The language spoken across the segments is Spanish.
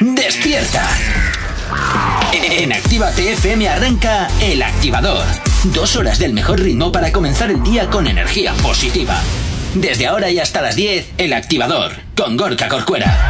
¡Despierta! En Activa TFM arranca El Activador. Dos horas del mejor ritmo para comenzar el día con energía positiva. Desde ahora y hasta las 10, El Activador, con Gorka Corcuera.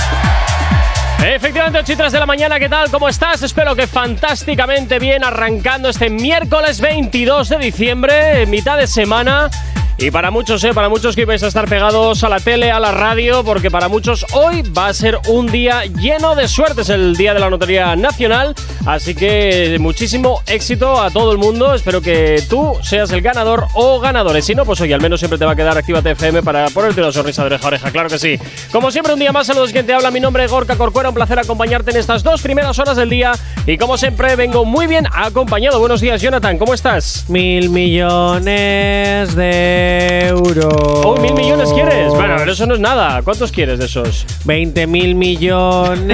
Efectivamente, 8 y 3 de la mañana, ¿qué tal? ¿Cómo estás? Espero que fantásticamente bien arrancando este miércoles 22 de diciembre, mitad de semana. Y para muchos, ¿eh? para muchos que vais a estar pegados a la tele, a la radio, porque para muchos hoy va a ser un día lleno de suerte. Es el día de la Notaría Nacional. Así que muchísimo éxito a todo el mundo. Espero que tú seas el ganador o ganadores. Si no, pues hoy al menos siempre te va a quedar activa TFM para ponerte una sonrisa de oreja a oreja. Claro que sí. Como siempre, un día más, saludos quien te habla. Mi nombre es Gorka Corcuera. Un placer acompañarte en estas dos primeras horas del día. Y como siempre, vengo muy bien acompañado. Buenos días, Jonathan. ¿Cómo estás? Mil millones de euros. Oh, mil millones quieres. Bueno, pero eso no es nada. ¿Cuántos quieres de esos? 20 mil millones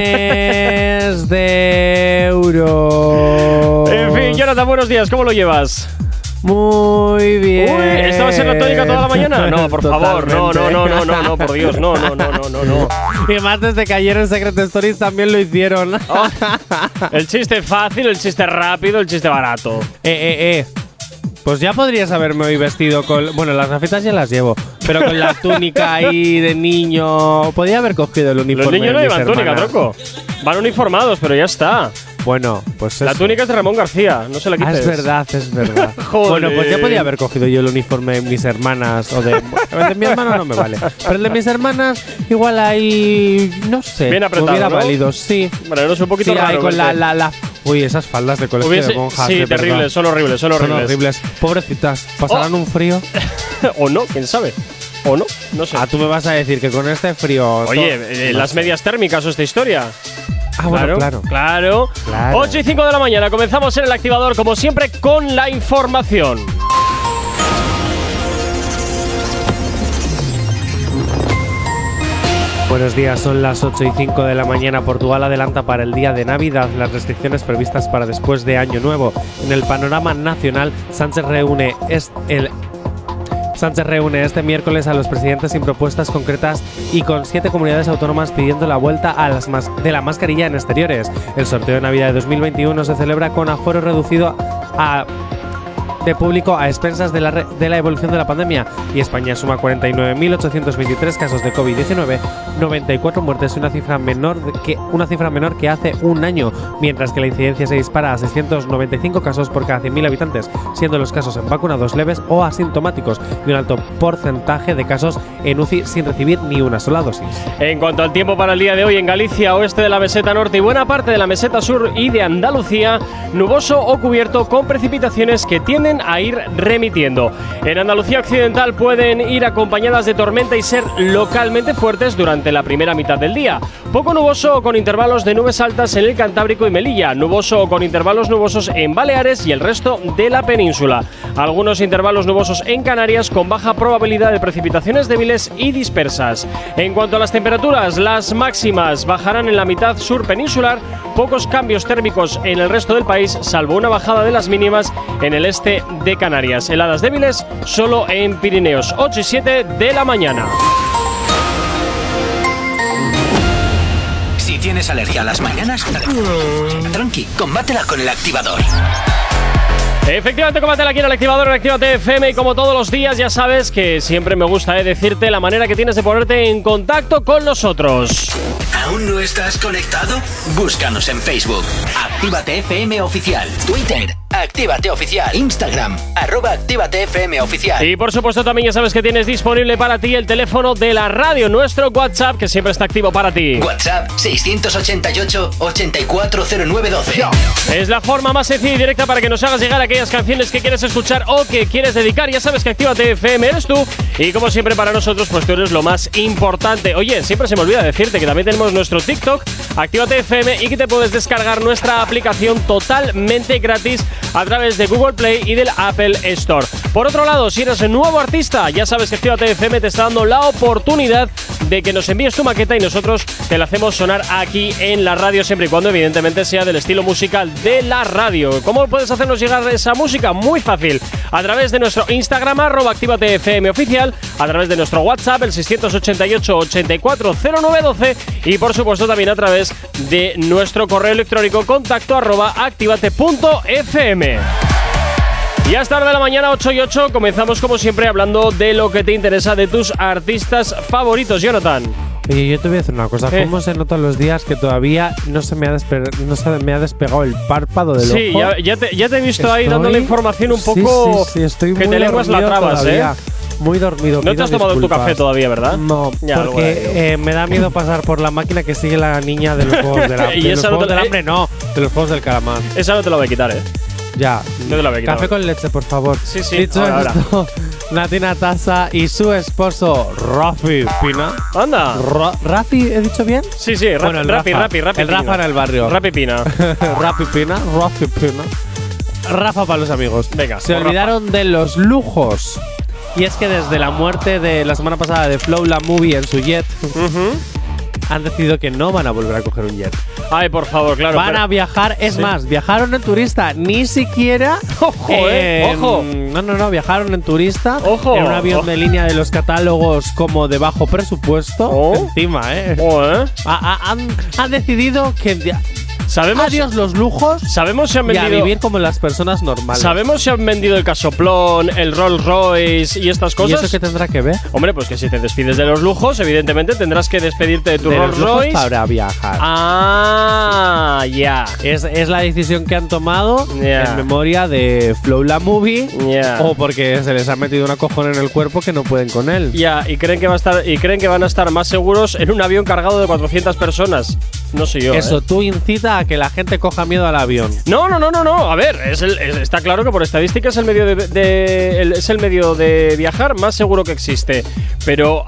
de euros. En fin, Jonathan, buenos días. ¿Cómo lo llevas? Muy bien. Uy, ¿estabas en la tónica toda la mañana? No, por favor, no, no, no, no, no, no, por Dios, no, no, no, no, no, no. Y más desde que ayer en Secret Stories también lo hicieron. Oh, el chiste fácil, el chiste rápido, el chiste barato. Eh, eh, eh. Pues ya podrías haberme hoy vestido con. Bueno, las gafetas ya las llevo. Pero con la túnica ahí de niño. Podría haber cogido el uniforme. Los niños no de mis llevan túnica, hermanas. troco. Van uniformados, pero ya está. Bueno, pues La eso. túnica es de Ramón García, no se la Ah, quites. es verdad, es verdad. Joder. Bueno, pues ya podía haber cogido yo el uniforme de mis hermanas o de. El de mi hermano no me vale. Pero el de mis hermanas, igual ahí. No sé. Bien apretado, hubiera ¿no? valido, sí. Bueno, no es un poquito Sí, ahí raro. con la, la, la- Uy, esas faldas de colegio Hubiese- de monjas. sí, de verdad. terribles, son horribles, son Son horribles. horribles. Pobrecitas, pasarán Oh. un frío. o no, quién sabe. O no, no sé. Ah, tú me vas a decir que con este frío. Oye, to- eh, no las sé. medias térmicas o esta historia. Ah, bueno, claro. Claro. Claro. 8 y 5 de la mañana. Comenzamos en el activador, como siempre, con la información. Buenos días, son las 8 y 5 de la mañana. Portugal adelanta para el día de Navidad las restricciones previstas para después de Año Nuevo. En el panorama nacional, Sánchez reúne el Sánchez reúne este miércoles a los presidentes sin propuestas concretas y con siete comunidades autónomas pidiendo la vuelta a las de la mascarilla en exteriores. El sorteo de Navidad de 2021 se celebra con aforo reducido a de público a expensas de la, de la evolución de la pandemia y España suma 49.823 casos de COVID-19, 94 muertes, una cifra menor que una cifra menor que hace un año, mientras que la incidencia se dispara a 695 casos por cada 100.000 habitantes, siendo los casos en vacunados leves o asintomáticos y un alto porcentaje de casos en UCI sin recibir ni una sola dosis. En cuanto al tiempo para el día de hoy, en Galicia, oeste de la meseta norte y buena parte de la meseta sur y de Andalucía, nuboso o cubierto con precipitaciones que tienden a ir remitiendo. En Andalucía occidental pueden ir acompañadas de tormenta y ser localmente fuertes durante la primera mitad del día. Poco nuboso con intervalos de nubes altas en el Cantábrico y Melilla, nuboso con intervalos nubosos en Baleares y el resto de la península. Algunos intervalos nubosos en Canarias con baja probabilidad de precipitaciones débiles y dispersas. En cuanto a las temperaturas, las máximas bajarán en la mitad sur peninsular, pocos cambios térmicos en el resto del país, salvo una bajada de las mínimas en el este de Canarias. Heladas débiles solo en Pirineos, 8 y 7 de la mañana. Si tienes alergia a las mañanas, tranqui, combátela con El Activador. Efectivamente, combate aquí en el activador en Actívate FM y como todos los días ya sabes que siempre me gusta eh, decirte la manera que tienes de ponerte en contacto con nosotros. ¿Aún no estás conectado? Búscanos en Facebook. Actívate FM Oficial. Twitter. Actívate Oficial. Instagram. Arroba Actívate FM Oficial. Y por supuesto también ya sabes que tienes disponible para ti el teléfono de la radio, nuestro WhatsApp que siempre está activo para ti. WhatsApp 688-840912. Es la forma más sencilla y directa para que nos hagas llegar aquellas canciones que quieres escuchar o que quieres dedicar. Ya sabes que Actívate FM eres tú. Y como siempre para nosotros, pues tú eres lo más importante. Oye, siempre se me olvida decirte que también tenemos nuestro TikTok, Actívate FM, y que te puedes descargar nuestra aplicación totalmente gratis a través de Google Play y del Apple Store. Por otro lado, si eres un nuevo artista, ya sabes que Actívate FM te está dando la oportunidad de que nos envíes tu maqueta y nosotros te la hacemos sonar aquí en la radio siempre y cuando evidentemente sea del estilo musical de la radio. ¿Cómo puedes hacernos llegar esa música? Muy fácil. A través de nuestro Instagram, arroba FM oficial, a través de nuestro WhatsApp, el 688 840912 y por supuesto también a través de nuestro correo electrónico contacto arroba activate.fm. Y hasta de la mañana 8 y 8 comenzamos como siempre hablando de lo que te interesa de tus artistas favoritos, Jonathan. Oye, yo te voy a decir una cosa. ¿Cómo se notan los días que todavía no se me ha, no se me ha despegado el párpado del sí, ojo? Sí, ya, te, ya, te, he visto ahí dando la información un poco. Sí, sí, estoy que muy te lenguas la trabas, ¿eh? Muy dormido. No te has tomado tu café todavía, ¿verdad? No, porque eh, me da miedo pasar por la máquina que sigue la niña de los juegos del hambre. y de los juegos del hambre, no, de los juegos del calamar. Esa no te la voy a quitar, ¿eh? Ya. No te la voy a quitar. Café con leche, por favor. Sí, sí. Dicho ahora, esto, ahora. Natina Tasa y su esposo Rafi Pina. Anda. Ra ¿Rafi he dicho bien? Sí, sí, bueno, el Rafi, Rafa, Rafi, Rafi. El Rafa en el barrio. Rafi Pina. Rafi Pina, Rafi Pina. Rafa para los amigos. Venga. Se olvidaron de los lujos. Y es que desde la muerte de la semana pasada de Flow la Movie en su jet, han decidido que no van a volver a coger un jet. Ay, por favor, claro. Van a viajar, es Sí. más, viajaron en turista, ni siquiera. Ojo, eh, ojo. No, no, no, viajaron en turista. Ojo. En un avión de línea de los catálogos como de bajo presupuesto. Oh. Encima, ¿eh? Oh, ¿eh? Ha- ha- han, han decidido que. ¿Sabemos, Adiós los lujos ¿Sabemos si han y a vendido. vivir como las personas normales. ¿Sabemos si han vendido el casoplón, el Rolls Royce y estas ¿Y cosas? eso qué tendrá que ver? Hombre, pues que si te despides de los lujos, evidentemente tendrás que despedirte de tu de los Rolls lujos Royce. para viajar. Ah, ya. Es, es la decisión que han tomado Ya. en memoria de Flow la Movie Ya. o porque se les ha metido una cojón en el cuerpo que no pueden con él. Ya, y creen que va a estar y creen que van a estar más seguros en un avión cargado de 400 personas. No sé yo. Eso ¿eh? tú a que la gente coja miedo al avión. No, no, no, no, no. A ver, es el- es- está claro que por estadística es el medio de, de- el- es el medio de viajar más seguro que existe. Pero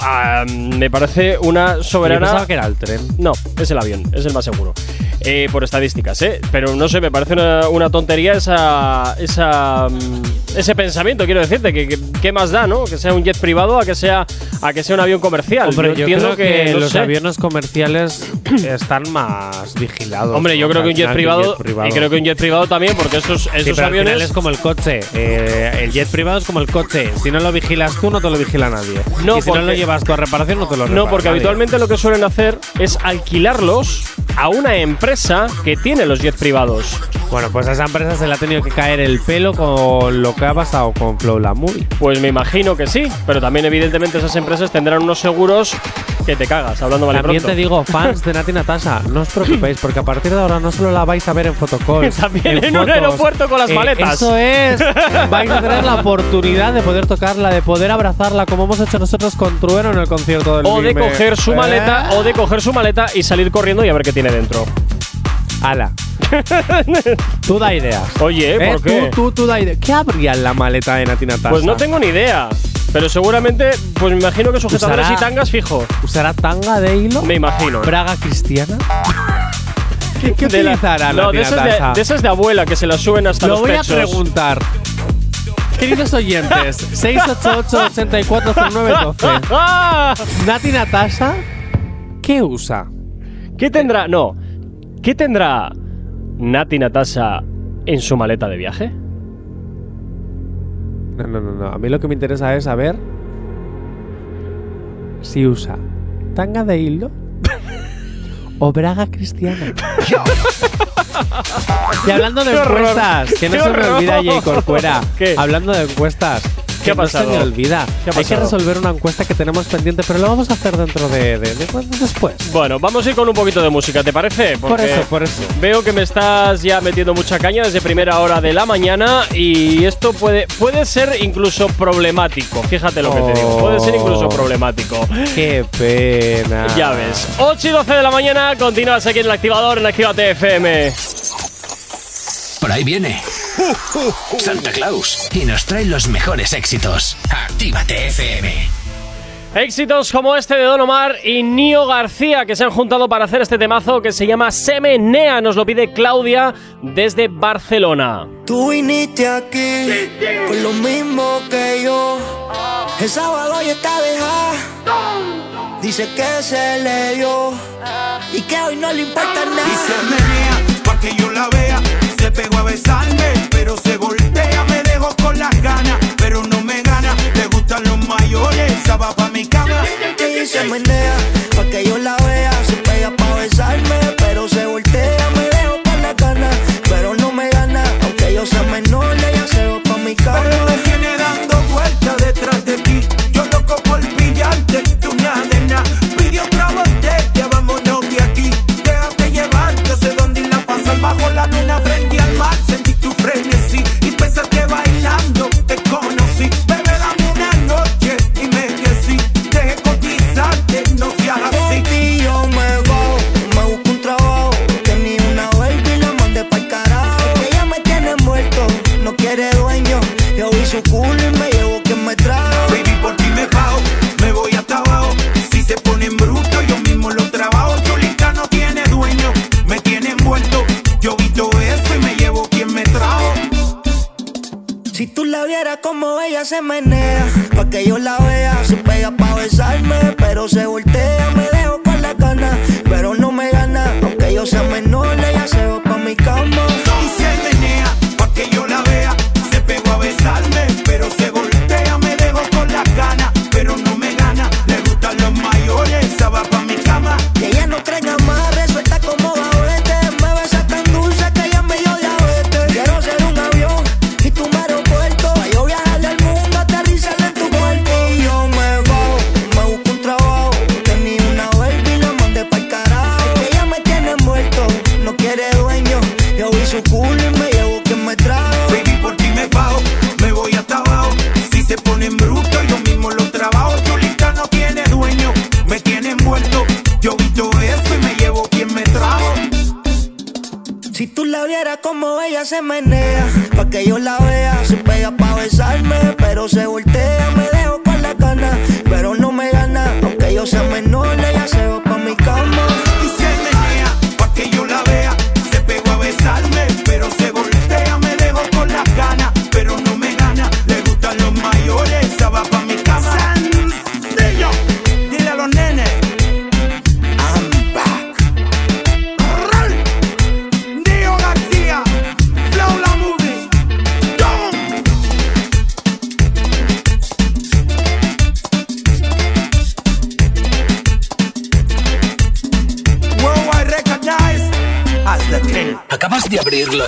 me parece una Yo soberana. pensaba que era el tren. No, es el avión, es el más seguro. Eh, por estadísticas, ¿eh? Pero no sé, me parece una, una tontería esa, esa, mm, ese pensamiento, quiero decirte, que, que- ¿qué más da, no? Que sea un jet privado a que sea, a que sea un avión comercial. Hombre, yo, entiendo creo que, no los sé. aviones comerciales están más vigilados. Hombre, yo creo que un jet Al final privado, privado. y creo que un jet privado también, porque esos, Sí, esos pero al final aviones. es como el coche. Eh, el jet privado es como el coche. Si no lo vigilas tú, no te lo vigila nadie. No, y si no lo porque- llevas tú a reparación, no te lo No, porque nadie. habitualmente lo que suelen hacer es alquilarlos a una empresa que tiene los jets privados. Bueno, pues a esa empresa se le ha tenido que caer el pelo con lo que ha pasado con Flow la Movie. Pues me imagino que sí, pero también evidentemente esas empresas tendrán unos seguros que te cagas, hablando vale También te digo, fans de Nati Natasha, no os preocupéis, porque a partir de ahora no solo la vais a ver en fotocalls. También en un fotos. aeropuerto con las Eh, maletas. Eso es. vais a tener la oportunidad de poder tocarla, de poder abrazarla, como hemos hecho nosotros con Trueno en el concierto del o de coger su ¿Eh? maleta, o de coger su maleta y salir corriendo y a ver qué tiene dentro. Ala. tú da ideas. Oye, ¿Eh? ¿por qué? Tú, tú, tú da ideas. ¿Qué habría en la maleta de Nati Natasha? Pues no tengo ni idea. Pero seguramente, pues me imagino que sujetadores y tangas fijo. ¿Usará tanga de hilo? Me imagino. ¿Braga cristiana? ¿Qué, qué De la- utilizará no, de esas de, de esas de abuela que se las suben hasta Lo los voy pechos. a preguntar. Queridos oyentes, 688-840912. ¡Ah! Nati Natasha, ¿qué usa? ¿Qué tendrá? No. ¿Qué tendrá Nati Natasha en su maleta de viaje? No, no, no, no. A mí lo que me interesa es saber si usa tanga de hilo o braga cristiana. y hablando de ¡Qué horror! encuestas, que no ¡Qué se me olvida! Jay Corcuera. ¿Qué? Hablando de encuestas. ¿Qué ha pasado? No se me olvida. ¿Qué ha Hay que resolver una encuesta que tenemos pendiente, pero lo vamos a hacer dentro de, de- de- después. Bueno, vamos a ir con un poquito de música, ¿te parece? Por eso, por eso. Veo que me estás ya metiendo mucha caña desde primera hora de la mañana y esto puede, puede ser incluso problemático. Fíjate lo que te digo. Puede ser incluso Oh. problemático. Qué pena. Ya ves. 8 y 12 de la mañana, continúas aquí en el activador en Activate FM. Por ahí viene. Santa Claus. Y nos trae los mejores éxitos. Actívate FM. Éxitos como este de Don Omar y Nio García que se han juntado para hacer este temazo que se llama Semenea. Nos lo pide Claudia desde Barcelona. Tú viniste aquí por lo mismo que yo. El sábado ya está dejada. Dice que se le dio y que hoy no le importa Y nada. se menea pa' que yo la vea pego a besarme, pero se voltea, me dejo con las ganas, pero no me gana. Le gustan los mayores, esa va pa' mi cama. Y se menea, pa' que yo la vea, se pega pa' besarme, pero se voltea, me dejo con las ganas, pero no me gana. Aunque yo sea menor, ella se va pa' mi cama. Pero me tiene dando vueltas detrás de ti, yo loco por pillarte, tú nada de nada. Pide otra botella, vámonos de aquí, déjate llevar, yo sé dónde irla pasar bajo la luna frente su culo y me llevo quien me trajo. Baby, por ti me bajo, me voy hasta abajo. Si se ponen bruto, yo mismo lo trabajo. Chulita no tiene dueño, me tiene envuelto. Yo vi todo eso y me llevo quien me trajo. Si tú la vieras como ella se menea, pa' que yo la vea, se pega pa' besarme, pero se voltea,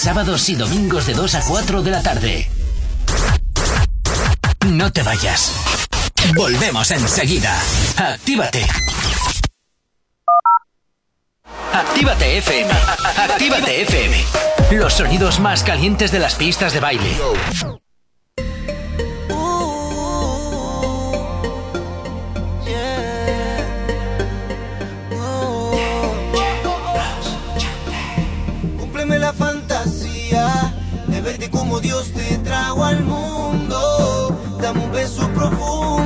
Sábados y domingos de 2 a 4 de la tarde. No te vayas. Volvemos enseguida. Actívate. Actívate FM. Actívate FM. Los sonidos más calientes de las pistas de baile. Verte como Dios te trajo al mundo. Dame un beso profundo.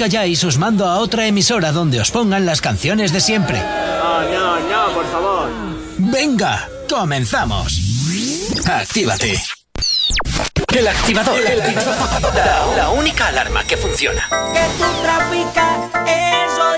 calláis, os mando a otra emisora donde os pongan las canciones de siempre. No, no, no, por favor. Venga, comenzamos. Actívate. El activador. El activador. La, la, única alarma que funciona. Que tú traficas eso.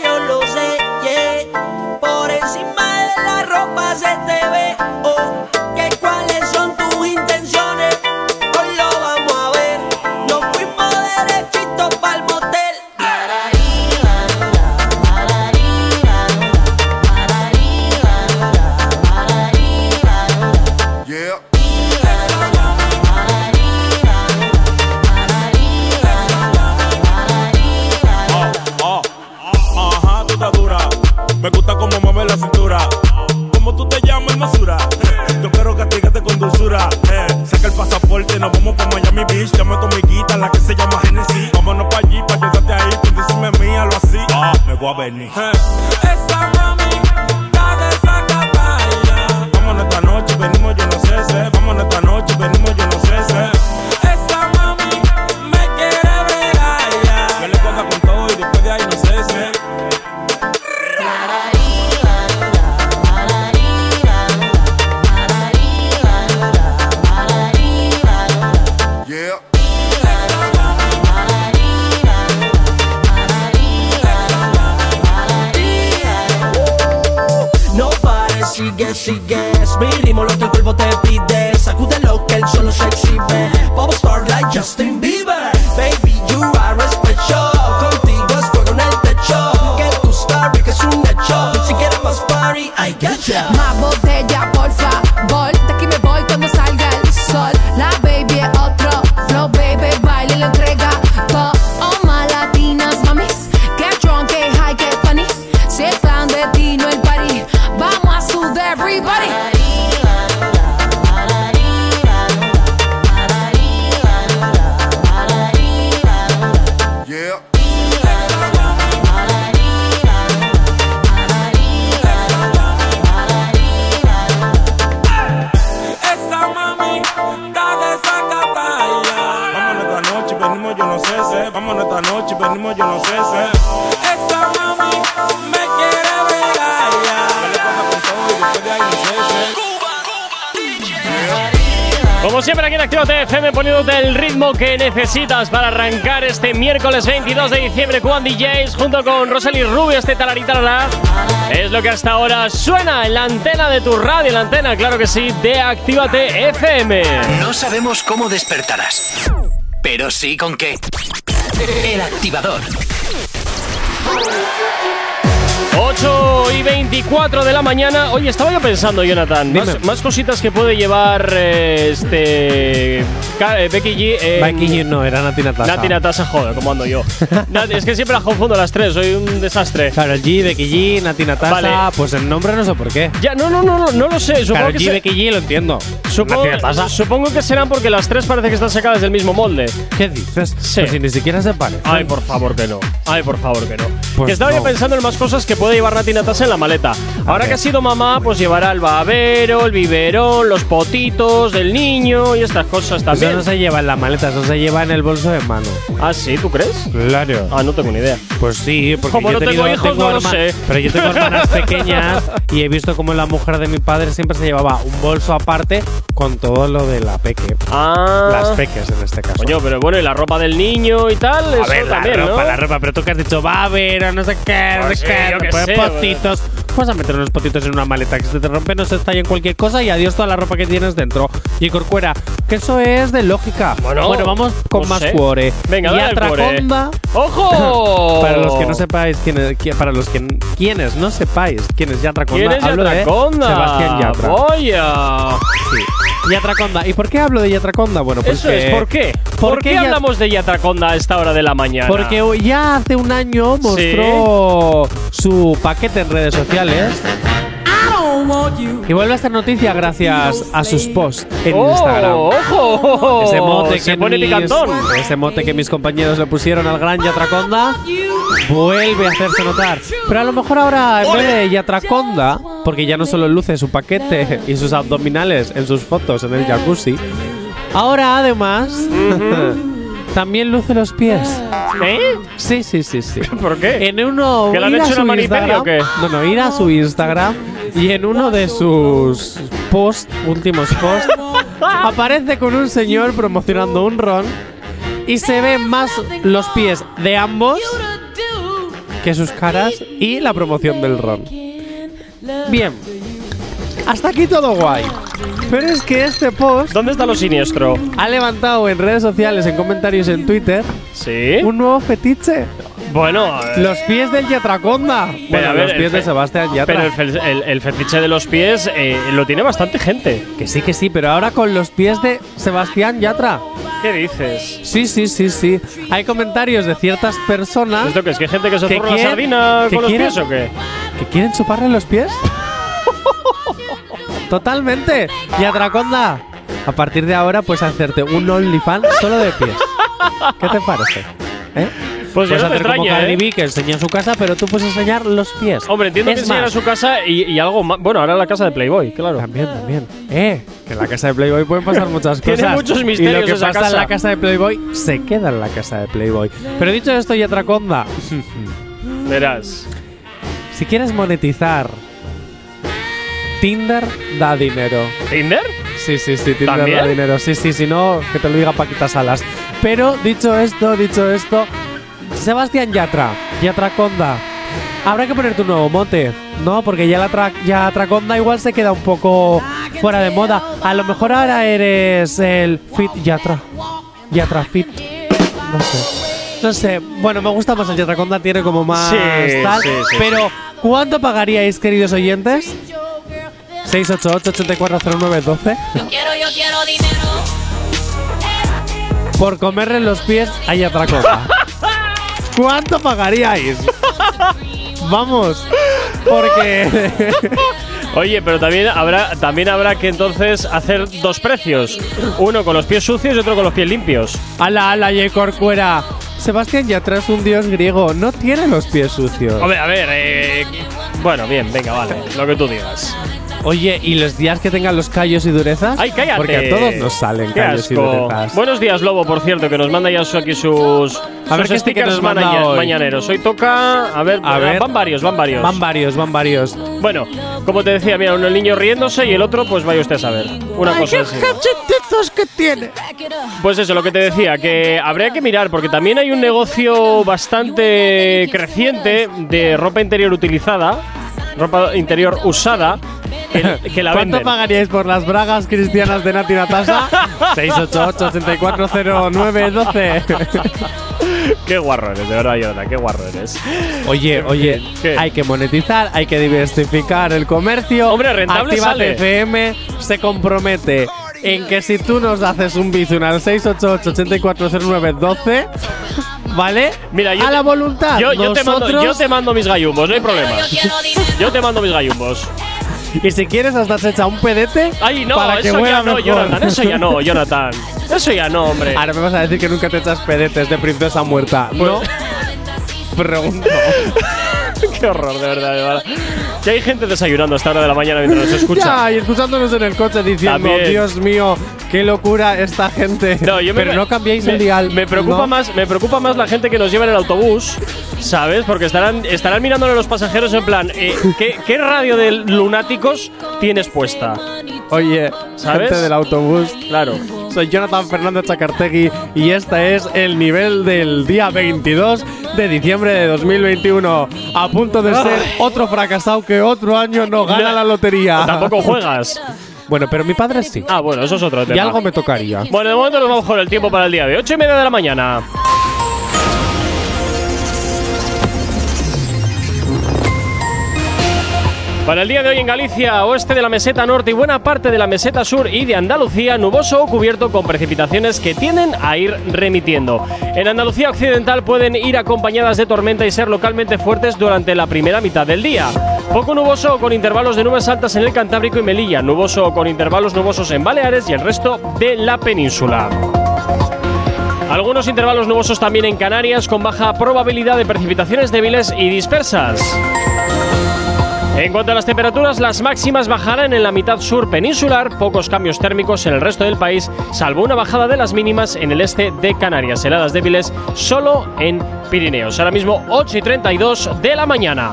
Este miércoles 22 de diciembre con DJs junto con Rosalie Rubio, este talaritarara. Es lo que hasta ahora suena en la antena de tu radio, en la antena, claro que sí, de Actívate FM. No sabemos cómo despertarás, pero sí con qué. El activador. 8 y 24 de la mañana. Oye, estaba yo pensando, Jonathan, más, más cositas que puede llevar eh, este eh, Becky G. eh, Becky G no, era Nati Natasha. Nati Natasha, joder, ¿cómo ando yo? Es que siempre las confundo las tres, soy un desastre. Claro, G, Becky G, Nati Natasha. Vale. Pues el nombre no sé por qué. Ya, no, no, no, no, no lo sé. Supongo Claro, que G, Becky G lo entiendo. Supongo, Nati Natasha. supongo que serán porque las tres parece que están sacadas del mismo molde. ¿Qué dices? Sí. Pues si ni siquiera se parecen. Ay, por favor que no. Ay, por favor que no. Pues que estaba yo no. pensando en más cosas que puede llevar Nati Natasha en la maleta. Ahora que ha sido mamá, pues llevará el babero, el biberón, los potitos del niño y estas cosas Eso también. no se lleva en la maleta, eso se lleva en el bolso de mano. Ah, sí, ¿tú crees? Claro. Ah, no tengo ni idea. Pues sí, porque Como yo no tenido, tengo hijos, no lo sé. Pero yo tengo hermanas pequeñas y he visto como la mujer de mi padre siempre se llevaba un bolso aparte con todo lo de la peque. Ah. Las peques en este caso. Coño, pero bueno, y la ropa del niño y tal, a eso ver, la también, ropa, ¿no? la ropa, pero tú que has dicho, va a ver, no sé qué, no Pues sé qué, potitos. Vas a meter unos potitos en una maleta que se te rompe, no se estalla en cualquier cosa y adiós toda la ropa que tienes dentro. Y Corcuera, que eso es de lógica. Bueno, vamos con no más sé. cuore. Venga, y. Atraconda. ¡Ojo! Para los que no sepáis quién es, para los que quienes no sepáis quién es Yatraconda, ¿Quién es hablo de Yatraconda? Sebastián Yatra. Vaya. Sí. Yatraconda. ¿Y por qué hablo de Yatraconda? Bueno, porque Eso es, ¿por qué? ¿Por, qué hablamos de Yatraconda a esta hora de la mañana? Porque ya hace un año mostró su paquete en redes sociales. Y vuelve a esta noticia gracias a sus posts en ¡Oh, Instagram. ¡Ojo! Ese mote, Se que pone mis, picantón. ese mote que mis compañeros le pusieron al gran Yatraconda vuelve a hacerse notar. Pero a lo mejor ahora, en vez de Yatraconda, porque ya no solo luce su paquete y sus abdominales en sus fotos en el jacuzzi, ahora además también luce los pies. ¿Eh? Sí, sí, sí, sí. ¿Por qué? En uno. ¿Que le han ir a hecho su una manipedia o qué? No, no, ir a su Instagram y en uno de sus posts, últimos posts, aparece con un señor promocionando un ron y se ven más los pies de ambos que sus caras y la promoción del ron. Bien. Hasta aquí todo guay. Pero es que este post ¿Dónde está lo siniestro? ha levantado en redes sociales, en comentarios en Twitter, ¿Sí? un nuevo fetiche. Bueno. eh, Los pies del Yatraconda. Bueno, a ver, los el pies de fe- Sebastián Yatra. Pero el, el- el fetiche de los pies eh, lo tiene bastante gente. Que sí, que sí, pero ahora con los pies de Sebastián Yatra. ¿Qué dices? Sí, sí, sí, sí. Hay comentarios de ciertas personas ¿Esto qué es? ¿Que hay gente que se ¿Que zurra la quién? sardina ¿Que con los quién? pies o qué? que quieren chuparle los pies. Totalmente. Yatraconda. A partir de ahora puedes hacerte un OnlyFans solo de pies. ¿Qué te parece? ¿Eh? Pues puedes no me hacer como extraña, Cardi ¿eh? B que enseña su casa, pero tú puedes enseñar los pies. Hombre, entiendo Es que enseñar a más, su casa y, y algo más. Bueno, ahora la casa de Playboy, claro. También, también. Eh, que en la casa de Playboy pueden pasar muchas cosas. Tiene muchos Y misterios lo que esa pasa casa. en la casa de Playboy se queda en la casa de Playboy. Pero dicho esto, Yatraconda, Verás. si quieres monetizar, Tinder da dinero. ¿Tinder? Sí, sí, sí, Tinder ¿También? da dinero. Sí, sí, si no, que te lo diga Paquita Salas. Pero dicho esto, dicho esto, Sebastián Yatra, Yatraconda, habrá que ponerte un nuevo mote, ¿no? Porque ya la tra Yatraconda igual se queda un poco fuera de moda. A lo mejor ahora eres el Fit Yatra. Yatra Fit. No sé. No sé. Bueno, me gusta más el Yatraconda, tiene como más Sí, tal. sí, sí, pero, ¿cuánto pagaríais, queridos oyentes? 688-840912 Yo quiero, yo quiero dinero. por comerle los pies a Yatraconda. ¿Cuánto pagaríais? Vamos, porque Oye, pero también habrá, también habrá que entonces hacer dos precios. Uno con los pies sucios y otro con los pies limpios. Ala, ala, y Corcuera. Sebastián Yatra es un dios griego, no tiene los pies sucios. Hombre, a ver, eh, bueno, bien, venga, vale, lo que tú digas. Oye, ¿y los días que tengan los callos y durezas? ¡Ay, cállate! Porque a todos nos salen Qué callos y durezas. Buenos días, Lobo, por cierto, que nos manda ya su- aquí sus, A ver sus qué sticker stickers nos manda maña- hoy. mañaneros. Hoy toca. A ver, A ver. van varios, van varios. Van varios, van varios. Bueno, como te decía, mira, uno el niño riéndose y el otro, pues vaya usted a saber. Una cosa así. que tiene! Pues eso, lo que te decía, que habría que mirar, porque también hay un negocio bastante creciente de ropa interior utilizada, ropa interior usada, que, que la ¿Cuánto venden. pagaríais por las bragas cristianas de Nati Natasa? 688-840912. Qué guarro eres, de verdad, Jonathan, qué guarro eres. Oye, oye, ¿Qué? hay que monetizar, hay que diversificar el comercio. Hombre, rentable Actívate sale. FM se compromete en que si tú nos haces un bizun al 688-840912, ¿vale? Mira, yo a te- la voluntad. Yo, yo te mando, yo te mando mis gallumbos, no hay problema. Yo te mando mis gallumbos. Y si quieres, hasta se echa un pedete. Ay, no, para que eso huela ya no, mejor. Jonathan, eso ya no, Jonathan. Eso ya no, hombre. Ahora me vas a decir que nunca te echas pedetes de princesa muerta, ¿no? Pues- Pregunto. Qué horror, de verdad, de verdad. Que hay gente desayunando a esta hora de la mañana mientras nos escucha. Ya, y escuchándonos en el coche diciendo, También. Dios mío, qué locura esta gente. No, yo me- Pero no cambiéis me, el dial. Me preocupa ¿no? más, me preocupa más la gente que nos lleva en el autobús, ¿sabes? Porque estarán, estarán mirándole a los pasajeros en plan, eh, ¿qué, qué radio de lunáticos tienes puesta? Oye, ¿Sabes? gente del autobús. Claro. Soy Jonathan Fernández Chacartegui y este es el nivel del día 22 de diciembre de 2021. A punto de ser otro fracasado que otro año no gana la lotería. Tampoco juegas. Bueno, pero mi padre sí. Ah, bueno, eso es otro tema. y algo me tocaría. Bueno, de momento nos vamos con el tiempo para el día de 8 y media de la mañana. Para el día de hoy en Galicia, oeste de la meseta norte y buena parte de la meseta sur y de Andalucía, nuboso o cubierto con precipitaciones que tienden a ir remitiendo. En Andalucía occidental pueden ir acompañadas de tormenta y ser localmente fuertes durante la primera mitad del día. Poco nuboso con intervalos de nubes altas en el Cantábrico y Melilla, nuboso con intervalos nubosos en Baleares y el resto de la península. Algunos intervalos nubosos también en Canarias con baja probabilidad de precipitaciones débiles y dispersas. En cuanto a las temperaturas, las máximas bajarán en la mitad sur peninsular, pocos cambios térmicos en el resto del país, salvo una bajada de las mínimas en el este de Canarias, heladas débiles solo en Pirineos. Ahora mismo 8 y 32 de la mañana.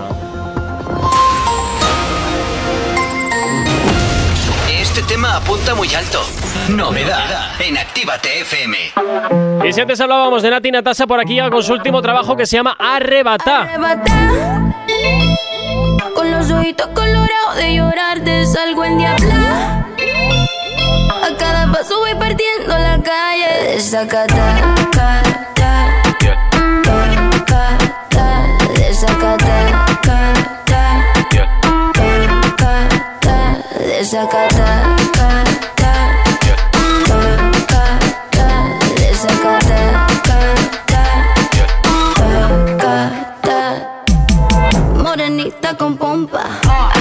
Este tema apunta muy alto. Novedad en Actívate FM. Y si antes hablábamos de Nati Natasa, por aquí llega con su último trabajo que se llama Arrebata. arrebatar Con los ojitos colorados de llorar te salgo en diabla. A cada paso voy partiendo la calle con pompa. Ah,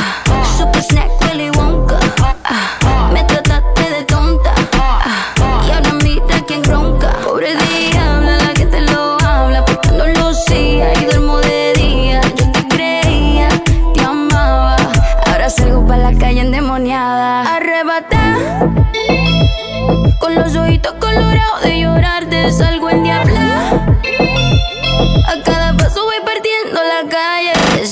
Super snack, Willy Wonka. Ah, Me trataste de tonta. Ah, Y ahora mira quién ronca. Pobre diabla, la que te lo habla. Porque no lo hacía y duermo de día. Yo te creía, te amaba. Ahora salgo para la calle endemoniada. Arrebata. Con los ojitos colorados de llorar te salgo en diabla. A cada paso voy partiendo la calle de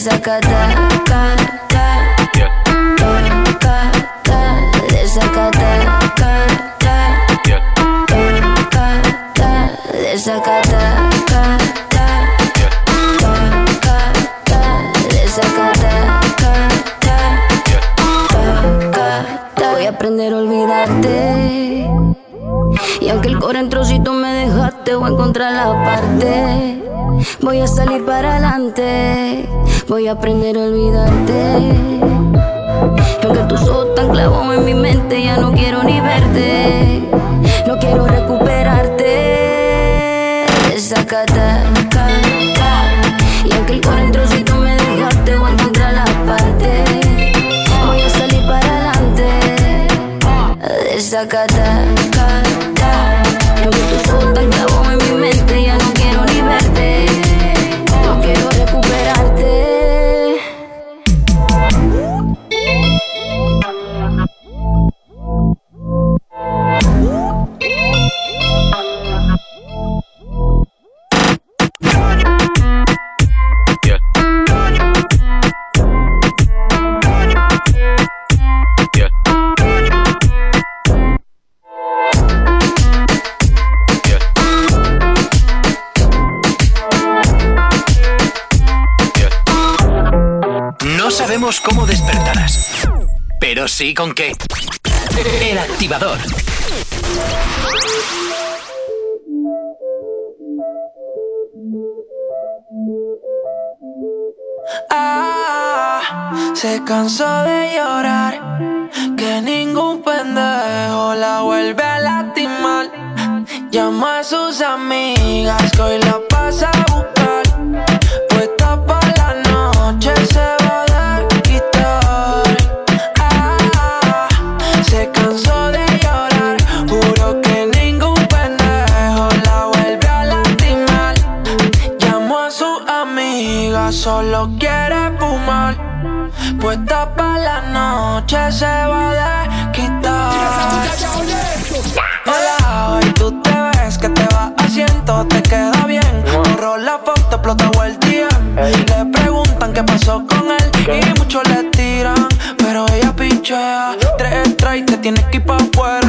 Voy a salir para adelante. Voy a aprender a olvidarte. Lo que tú sos tan clavado en mi mente, ya no quiero ni verte. No quiero recuperarte. Sácate, y aunque el coro trocito me dejaste, voy a encontrar la parte. Voy a salir para adelante. Sácate. Pero sí con qué. El activador. Ah, se cansó de llorar, que ningún pendejo la vuelve a lastimar. Llama a sus amigas que la se va a quitar. Hola, hoy tú te ves que te va haciendo, te queda bien. Borró la foto, explotó el DM. Le preguntan qué pasó con él y muchos le tiran, pero ella pichea. Tres strikes, te tienes que ir pa' afuera.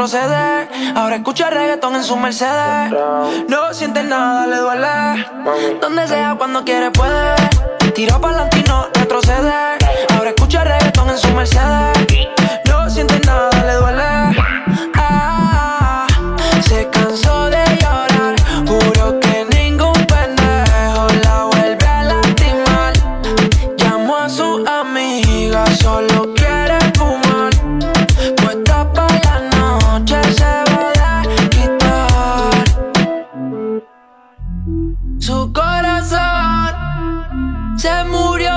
Ahora escucha reggaetón en su Mercedes. No siente nada, le duele. Donde sea, cuando quiere puede. Tira pa'lante y no retroceder. Ahora escucha reggaetón en su Mercedes. No siente nada, Su corazón se murió.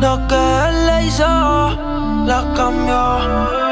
Lo que él le hizo, la cambió.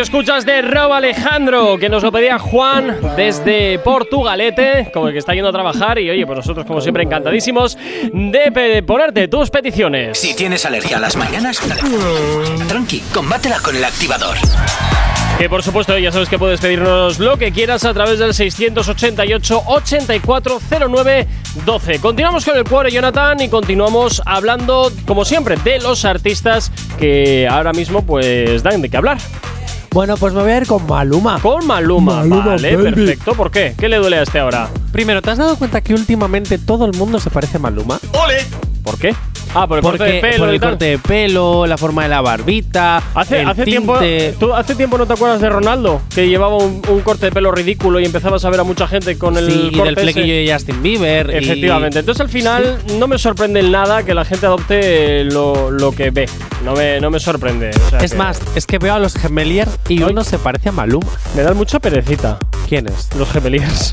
Que escuchas de Rob Alejandro, que nos lo pedía Juan desde Portugalete, como el que está yendo a trabajar. Y oye, pues nosotros, como siempre, encantadísimos de ponerte tus peticiones. Si tienes alergia a las mañanas, tranqui, combátela con el activador. Que por supuesto, ya sabes que puedes pedirnos lo que quieras a través del 688 8409 12. Continuamos con el cuore Jonathan y continuamos hablando, como siempre, de los artistas que ahora mismo pues dan de qué hablar. Bueno, pues me voy a ir con Maluma. Con Maluma, Maluma, vale, baby. perfecto. ¿Por qué? ¿Qué le duele a este ahora? Primero, ¿te has dado cuenta que últimamente todo el mundo se parece a Maluma? ¿Por qué? Ah, por el corte Porque- de pelo por y el tal. corte de pelo, la forma de la barbita. Hace, el hace tiempo, tinte. ¿tú hace tiempo no te acuerdas de Ronaldo? Que llevaba un, un corte de pelo ridículo y empezabas a ver a mucha gente con el Sí, y corte del flequillo ese. de Justin Bieber. y- Efectivamente. Entonces al final no me sorprende en nada que la gente adopte lo, lo que ve. No me, no me sorprende. o sea Es que más, es que veo a los Gemelier y Ay. uno se parece a Maluma. Me dan mucha perecita ¿Quién es? los gemeliers.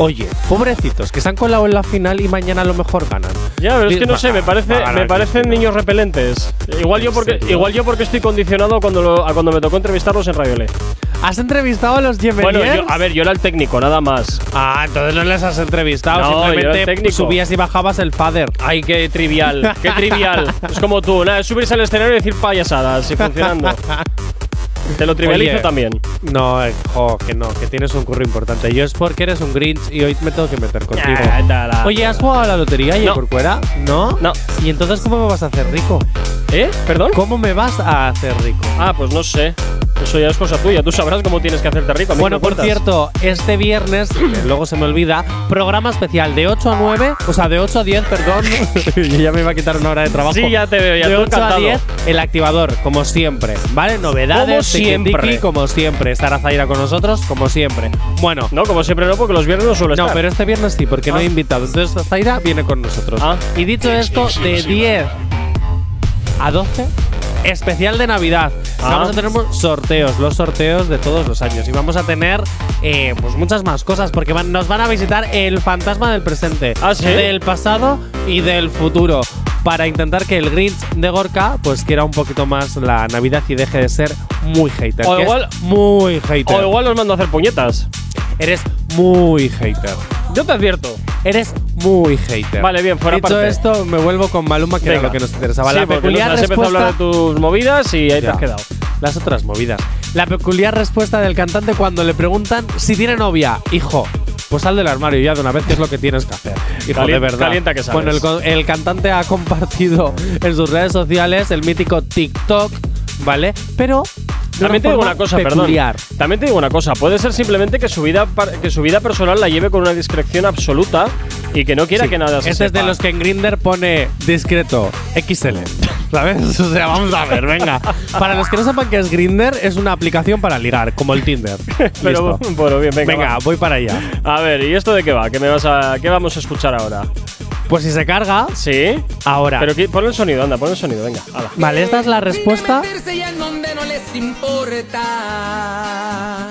Oye, pobrecitos, que se han colado en la final y mañana a lo mejor ganan. Ya, pero es que no sé, me parece, me parecen niños repelentes. Igual yo ¿En porque, igual yo porque estoy condicionado cuando lo- a cuando me tocó entrevistarlos en Radio. ¿Has entrevistado a los Gemeliers? Bueno, yo, a ver, yo era el técnico, nada más. Ah, entonces no les has entrevistado. No, yo era el Simplemente subías y bajabas el father. Ay, qué trivial, qué trivial. es como tú, nada, subirse al escenario y decir payasadas y funcionando. Te lo trivializo Oye, también. No, eh, jo, que no, que tienes un curro importante. Yo es porque eres un Grinch y hoy me tengo que meter contigo. Ah. Oye, ¿has jugado a la lotería y No. por fuera? ¿No? No. ¿Y entonces cómo me vas a hacer rico? ¿Eh? ¿Perdón? ¿Cómo me vas a hacer rico? Ah, pues no sé. Eso ya es cosa tuya. Tú sabrás cómo tienes que hacerte rico. a Bueno, por cierto, este viernes, que luego se me olvida, programa especial de 8 a 9, o sea, de 8 a 10, perdón. Yo ya me iba a quitar una hora de trabajo. Sí, ya te veo, ya De tú 8 a encantado. 10, el activador, como siempre. ¿Vale? Novedades, Como siempre. como siempre. Estará Zaira con nosotros, como siempre. Bueno. No, como siempre no, porque los viernes no suelo No, estar. pero este viernes sí, porque no Ah. he invitado. Entonces Zaira viene con nosotros. Ah. Y dicho esto, de 10 a 12, especial de Navidad. Ah. Vamos a tener sorteos, los sorteos de todos los años. Y vamos a tener eh, pues muchas más cosas, porque van- nos van a visitar el fantasma del presente, ¿Ah, sí? del pasado y del futuro. Para intentar que el Grinch de Gorka pues quiera un poquito más la Navidad y deje de ser muy hater. O igual- muy hater. O igual los mando a hacer puñetas. Eres muy hater. Yo te advierto. Eres muy hater. Vale, bien, fuera Dicho parte. esto, me vuelvo con Maluma, que era Venga. lo que nos interesaba. Sí, la peculiar has empezado a respuesta. hablar de tus movidas y ahí te Ya. has quedado. Las otras movidas. La peculiar respuesta del cantante cuando le preguntan si tiene novia. Hijo, pues sal del armario ya de una vez, que es lo que tienes que hacer. Hijo, Calien- de verdad. calienta que sabes. Bueno, el, el cantante ha compartido en sus redes sociales el mítico TikTok, ¿vale? Pero. También te digo una cosa, peculiar. perdón. También te digo una cosa. Puede ser simplemente que su vida que su vida personal la lleve con una discreción absoluta y que no quiera Sí. que nada se Este es de sepa. los que en Grinder pone discreto XL. ¿Sabes? O sea, vamos a ver, venga. Para los que no sepan qué es Grinder, es una aplicación para ligar, como el Tinder. Pero Listo. bueno, bien, venga. Venga, va. voy para allá. A ver, ¿y esto de qué va? ¿Qué me vas a qué vamos a escuchar ahora? Pues si se carga, ¿Sí? ahora. Pero pon el sonido, anda, pon el sonido, venga. hala. vale, esta es la respuesta. Importa.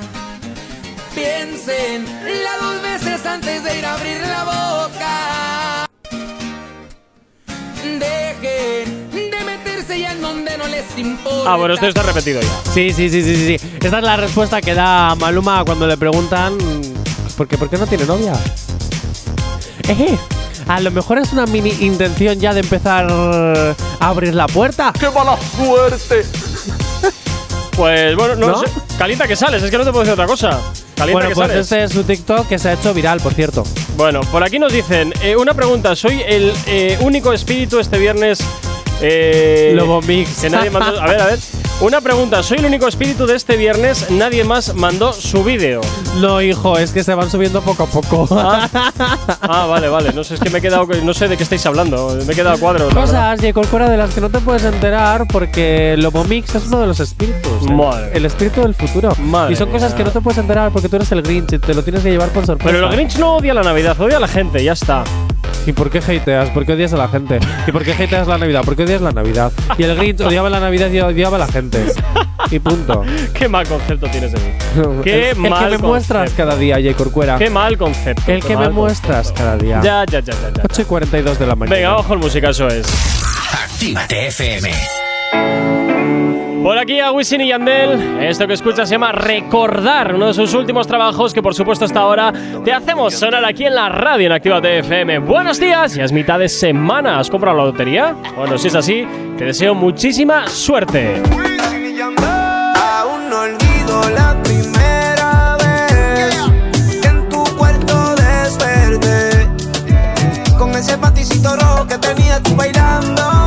Piensen la dos veces antes de ir a abrir la boca. Dejen de meterse ya en donde no les importa. Ah, bueno, esto está repetido ya. Sí, sí, sí, sí, sí. sí. Esta es la respuesta que da Maluma cuando le preguntan. ¿Por qué, por qué no tiene novia? Eh, a lo mejor es una mini intención ya de empezar a abrir la puerta. ¡Qué mala suerte! Pues bueno, no, ¿No? sé. Calienta que sales, es que no te puedo decir otra cosa. Calienta Bueno, que pues sales. este es su TikTok que se ha hecho viral, por cierto. Bueno, por aquí nos dicen, eh, una pregunta, soy el eh, único espíritu este viernes... Eh, Lobo Mix. Que nadie mandó... A ver, a ver. Una pregunta, soy el único espíritu de este viernes, nadie más mandó su vídeo. No, hijo, es que se van subiendo poco a poco. Ah, ah, vale, vale. No sé, es que me he quedado... No sé de qué estáis hablando. Me he quedado cuadro. Cosas, J. Corcuera, de las que no te puedes enterar porque Lobo Mix es uno de los espíritus. ¿eh? Madre. El espíritu del futuro. Madre y son cosas mía. que no te puedes enterar porque tú eres el Grinch y te lo tienes que llevar por sorpresa. Pero el Grinch no odia la Navidad, odia a la gente, ya está. ¿Y por qué hateas? ¿Por qué odias a la gente? ¿Y por qué hateas la Navidad? ¿Por qué odias la Navidad? Y el Grinch odiaba la Navidad y odiaba a la gente. Y punto. Qué mal concepto tienes de mí. Qué el, el mal que me muestras cada día, J. Corcuera. Qué mal concepto. El que me muestras concepto. cada día. Ya, ya, ya, ya, ya. 8 y 42 de la mañana. Venga, ojo el música, eso es. Actívate FM. Por aquí a Wisin y Yandel. Esto que escuchas se llama Recordar, uno de sus últimos trabajos que por supuesto hasta ahora te hacemos sonar aquí en la radio en Actívate FM. Buenos días, ya es mitad de semana. ¿Has comprado la lotería? Bueno, si es así, te deseo muchísima suerte. Paticito rojo que tenía tú bailándome.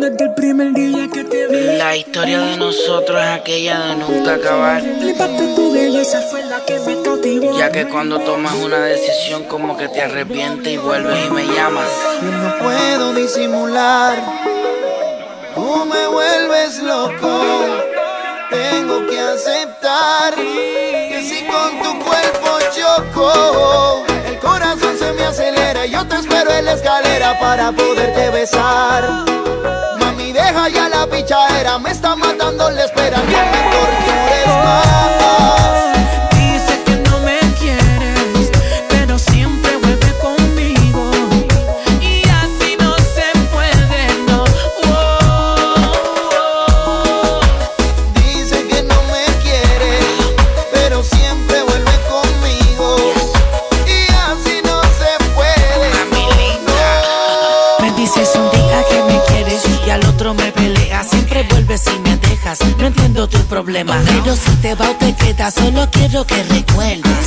Desde el primer día que te vi La historia de nosotros es aquella de nunca acabar. Flipaste tu belleza fue la que me cautivó Ya que cuando tomas una decisión como que te arrepientes y vuelves y me llamas. Yo no puedo disimular, tú me vuelves loco. Tengo que aceptar que si con tu cuerpo choco, el corazón se me acelera. y Yo te espero en la escalera para poderte besar. Deja ya la pichadera, me está matando la espera. No me tortures más. Problema. Pero si te va o te quedas, solo quiero que recuerdes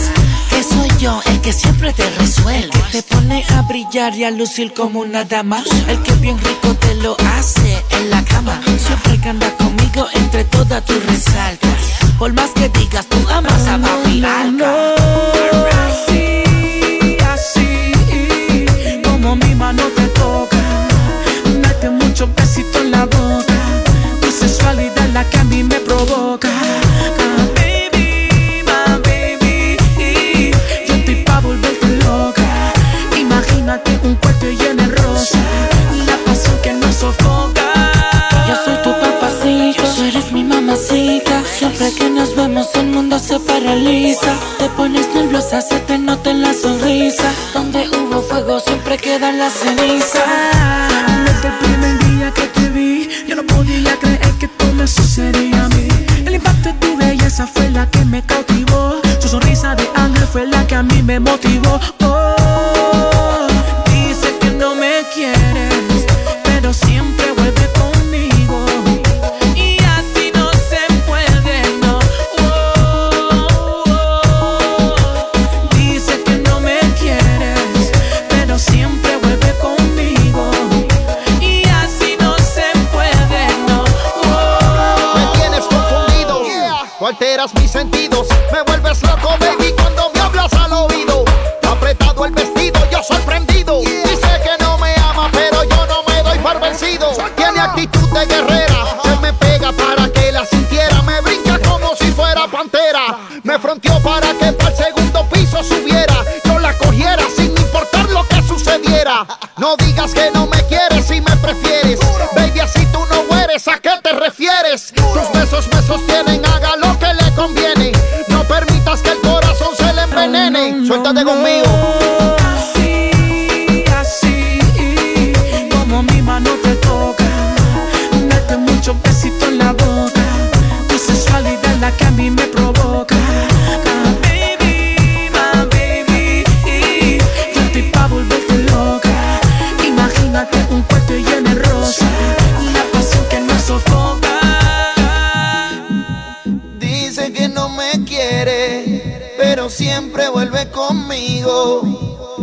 que soy yo el que siempre te resuelve. Que te pone a brillar y a lucir como una dama. El que bien rico te lo hace en la cama. Siempre que anda conmigo, entre todas tú resaltas. Por más que digas, tú amas a papi Alca. Así, así, como mi mano te toca. Mete muchos besitos en la boca. Tu sensualidad la que a mí me provoca. Ah, baby, my baby. Yo estoy pa' volverte loca. Imagínate un cuarto lleno de rosa. La pasión que nos sofoca. Yo soy tu papacito, tú eres mi mamacita. Siempre que nos vemos el mundo se paraliza. Te pones nerviosa, se te nota en la sonrisa. Donde hubo fuego siempre queda la ceniza. Me motivó. Dice que no me quiere, pero siempre vuelve conmigo.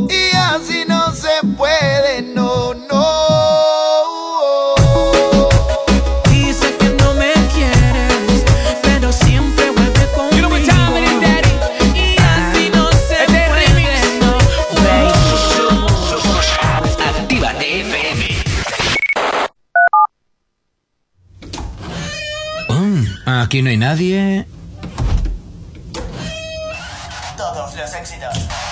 Y así no se puede, no, no. Dice que no me quieres, pero siempre vuelve conmigo. Y así no se puede, no. Actívate FM. Mm, aquí no hay nadie.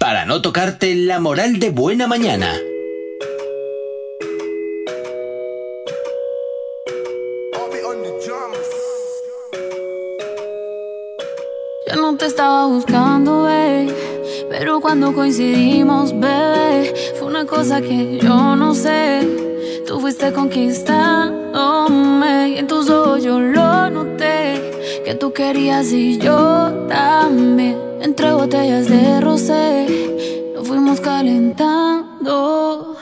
para no tocarte la moral de buena mañana. Yo no te estaba buscando, bebé. Pero cuando coincidimos, bebé, fue una cosa que yo no sé. Tú fuiste conquistándome y en tus ojos yo lo noté. Que tú querías y yo también. Entre botellas de rosé, nos fuimos calentando.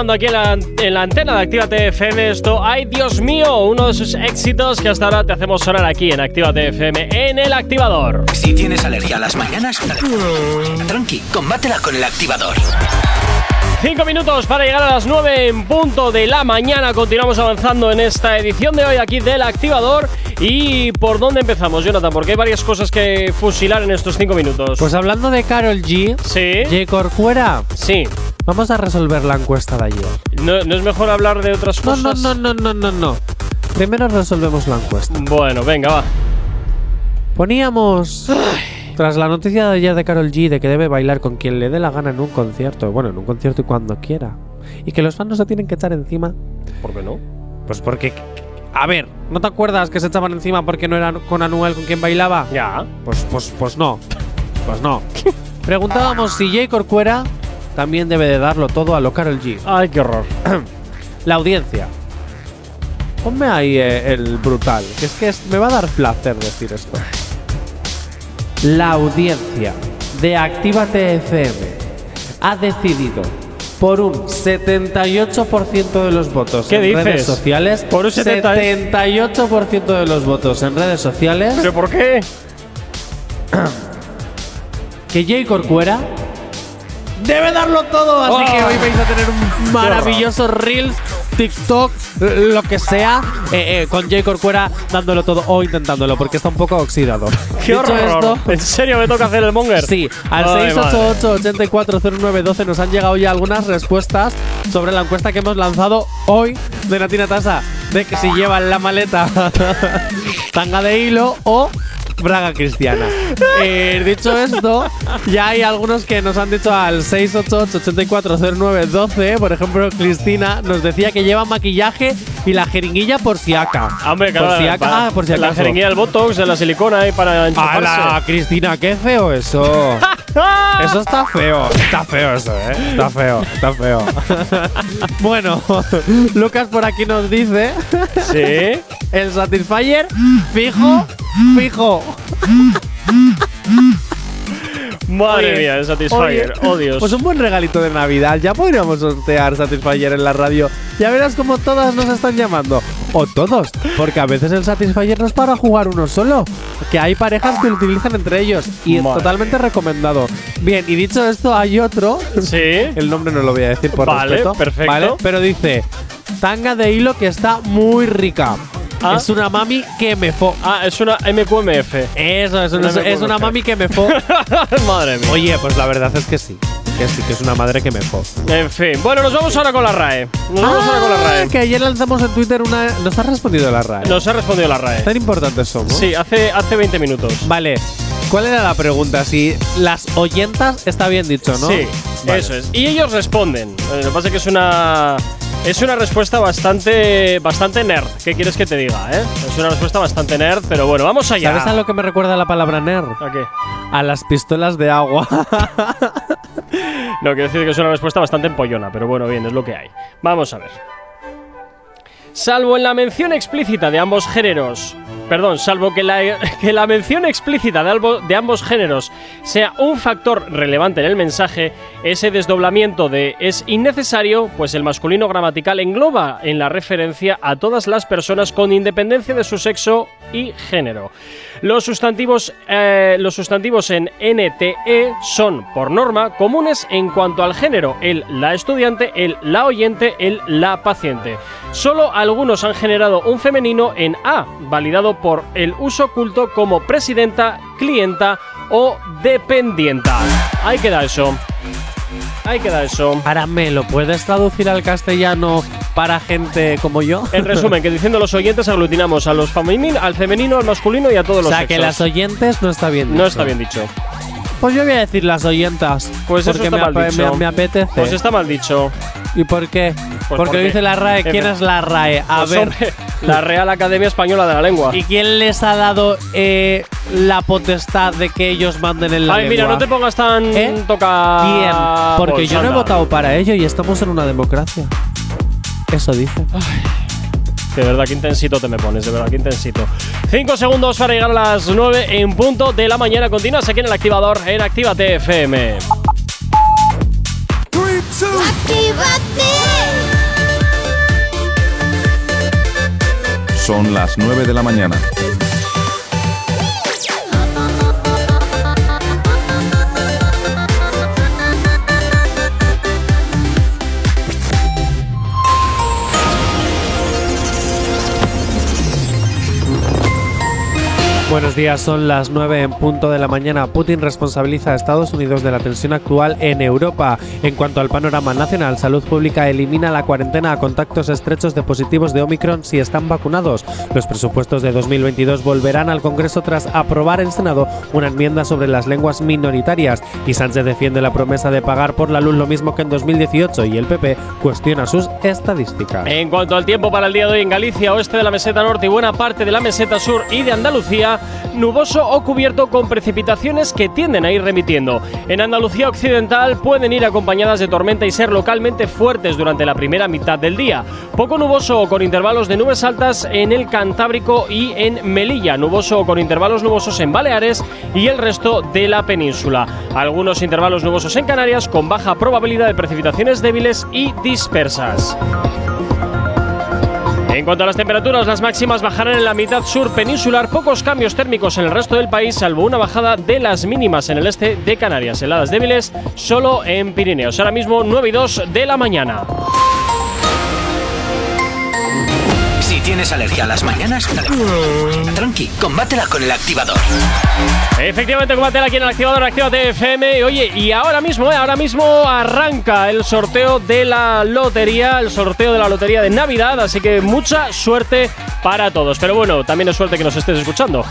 Sonando aquí en la, en la antena de Actívate FM. Esto, ay Dios mío, uno de sus éxitos que hasta ahora te hacemos sonar aquí en Actívate FM en el activador. Si tienes alergia a las mañanas, tranqui, combátela con el activador. Cinco minutos para llegar a las 9 en punto de la mañana. Continuamos avanzando en esta edición de hoy aquí del activador. ¿Y por dónde empezamos, Jonathan? Porque hay varias cosas que fusilar en estos cinco minutos. Pues hablando de Carol G, sí. J. Corcuera, sí. Vamos a resolver la encuesta de ayer. ¿No, no es mejor hablar de otras No, cosas? no, no, no, no, no, no. Primero resolvemos la encuesta. Bueno, venga, va. Poníamos. Tras la noticia de ayer de Carol G de que debe bailar con quien le dé la gana en un concierto, bueno, en un concierto y cuando quiera, y que los fans no se tienen que echar encima, ¿Por qué no? pues porque. A ver, ¿no te acuerdas que se echaban encima porque no era con Anuel con quien bailaba? Ya. Pues, pues, pues no. Pues no. Preguntábamos si J. Corcuera también debe de darlo todo a lo Carol G. Ay, qué horror. La audiencia. Ponme ahí eh, el brutal, que es que es- me va a dar placer decir esto. La audiencia de Actívate FM ha decidido por un 78% de los votos ¿Qué en dices? redes sociales. Por un 70 78% de los votos en redes sociales. ¿Pero por qué? que Jay Corcuera debe darlo todo. Así Oh. que hoy vais a tener un maravilloso Reels TikTok, lo que sea, eh, eh, con J. Corcuera dándolo todo o intentándolo, porque está un poco oxidado. ¡Qué Dicho horror! esto, ¿En serio me toca hacer el monger? Sí, al Ay, madre. 688-840912 nos han llegado ya algunas respuestas sobre la encuesta que hemos lanzado hoy de Natina Tasa de que si llevan la maleta tanga de hilo o braga cristiana. Eh, dicho esto, ya hay algunos que nos han dicho al 688-840912. Por ejemplo, Cristina nos decía que lleva maquillaje y la jeringuilla por si aca. Hombre, claro, por si ah, por si La acaso. jeringuilla del Botox, de la silicona ahí para enchufarse. ¡Hala, Cristina! ¡Qué feo eso! Eso está feo. Está feo eso, ¿eh? Está feo, está feo. bueno, Lucas por aquí nos dice… Sí. El Satisfyer, fijo, fijo. Madre Oye, mía, el Satisfyer. oye, Oh, Dios. Pues un buen regalito de Navidad. Ya podríamos sortear Satisfyer en la radio. Ya verás como todas nos están llamando. O todos. Porque a veces el Satisfyer no es para jugar uno solo. Que hay parejas que lo utilizan entre ellos. Y es totalmente recomendado. Bien, y dicho esto, hay otro. Sí. El nombre no lo voy a decir por Vale, respeto. perfecto. Vale, pero dice: Tanga de hilo que está muy rica. Ah. Es una mami que me fo. Ah, es una MQMF. Eso, es, Una una, es una MQMF. mami que me fo. Madre mía. Oye, pues la verdad es que sí. Que sí, que es una madre que me. En fin. Bueno, nos vamos ahora con la RAE. Nos vamos ahora con la RAE. Ah, que ayer lanzamos en Twitter una. Nos ha respondido la RAE. Nos ha respondido la RAE. Tan importantes somos. Sí, hace, hace 20 minutos. Vale. ¿Cuál era la pregunta? Si las oyentas está bien dicho, ¿no? Sí, Vale. eso es. Y ellos responden. Eh, Lo que pasa es que es una. Es una respuesta bastante. bastante nerd. ¿Qué quieres que te diga, eh? Es una respuesta bastante nerd, pero bueno, vamos allá. ¿Sabes a lo que me recuerda la palabra nerd? ¿A qué? A las pistolas de agua. No, quiero decir que es una respuesta bastante empollona, pero bueno, bien, es lo que hay. Vamos a ver. Salvo en la mención explícita de ambos géneros, perdón, salvo que la, que la mención explícita de, albo- de ambos géneros sea un factor relevante en el mensaje, ese desdoblamiento de es innecesario, pues el masculino gramatical engloba en la referencia a todas las personas con independencia de su sexo y género. Los sustantivos, eh, los sustantivos en NTE son, por norma, comunes en cuanto al género, el la estudiante, el la oyente, el la paciente. Solo algunos han generado un femenino en A, validado por el uso oculto como presidenta, clienta o dependienta. Ahí queda eso. Ahí queda eso. Ahora, ¿me lo puedes traducir al castellano para gente como yo? En resumen, que diciendo los oyentes aglutinamos a los femenin, al femenino, al masculino y a todos o los sea, que sexos. las oyentes no está bien No dicho. está bien dicho. Pues yo voy a decir las oyentas. Pues eso porque está me, mal dicho. me- me apetece. Pues está mal dicho. ¿Y por qué? porque, porque- dice la RAE. ¿Quién es la RAE? A Pues, ver. hombre, la Real Academia Española de la Lengua. ¿Y quién les ha dado eh, la potestad de que ellos manden en la Ay, mira, lengua? no te pongas tan ¿Eh? toca. ¿Quién? Porque yo no he votado para ello y estamos en una democracia. Eso dice. De verdad, qué intensito te me pones, de verdad, qué intensito. Cinco segundos para llegar a las 9 en punto de la mañana. Continúas aquí en el activador en Actívate FM. Son las 9 de la mañana. Buenos días, son las 9 en punto de la mañana. Putin responsabiliza a Estados Unidos de la tensión actual en Europa. En cuanto al panorama nacional, Salud Pública elimina la cuarentena a contactos estrechos de positivos de Omicron si están vacunados. Los presupuestos de 2022 volverán al Congreso tras aprobar en Senado una enmienda sobre las lenguas minoritarias. Y Sánchez defiende la promesa de pagar por la luz lo mismo que en 2018 y el PP cuestiona sus estadísticas. En cuanto al tiempo para el día de hoy en Galicia, oeste de la meseta norte y buena parte de la meseta sur y de Andalucía, nuboso o cubierto con precipitaciones que tienden a ir remitiendo. En Andalucía occidental pueden ir acompañadas de tormenta y ser localmente fuertes durante la primera mitad del día. Poco nuboso o con intervalos de nubes altas en el Cantábrico y en Melilla, nuboso o con intervalos nubosos en Baleares y el resto de la península. Algunos intervalos nubosos en Canarias con baja probabilidad de precipitaciones débiles y dispersas. En cuanto a las temperaturas, las máximas bajarán en la mitad sur peninsular, pocos cambios térmicos en el resto del país, salvo una bajada de las mínimas en el este de Canarias. Heladas débiles solo en Pirineos. Ahora mismo 9 y 2 de la mañana. ¿Tienes alergia a las mañanas? Tranqui, combátela con el activador. Efectivamente, combátela aquí en el activador Actívate FM. Oye, y ahora mismo, eh, ahora mismo arranca el sorteo de la lotería, el sorteo de la lotería de Navidad, así que mucha suerte para todos. Pero bueno, también es suerte que nos estés escuchando.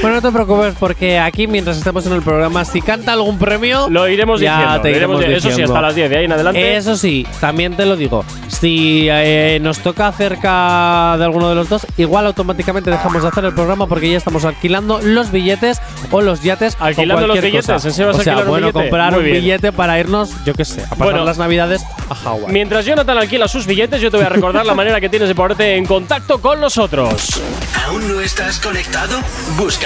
Bueno, no te preocupes porque aquí mientras estemos en el programa, si canta algún premio, lo iremos ya diciendo. te lo iremos iremos di- eso sí, diciendo. hasta las 10 de ahí en adelante. Eso sí, también te lo digo. Si eh, nos toca cerca de alguno de los dos, igual automáticamente dejamos de hacer el programa porque ya estamos alquilando los billetes o los yates. o Alquilando los cualquier billetes, cosa. ¿en serio vas o a sea, un bueno, billete? comprar Muy un bien. billete para irnos, yo qué sé, a pasar Bueno. las navidades a Hawái. Mientras Jonathan alquila sus billetes, yo te voy a recordar la manera que tienes de ponerte en contacto con nosotros. ¿Aún no estás conectado?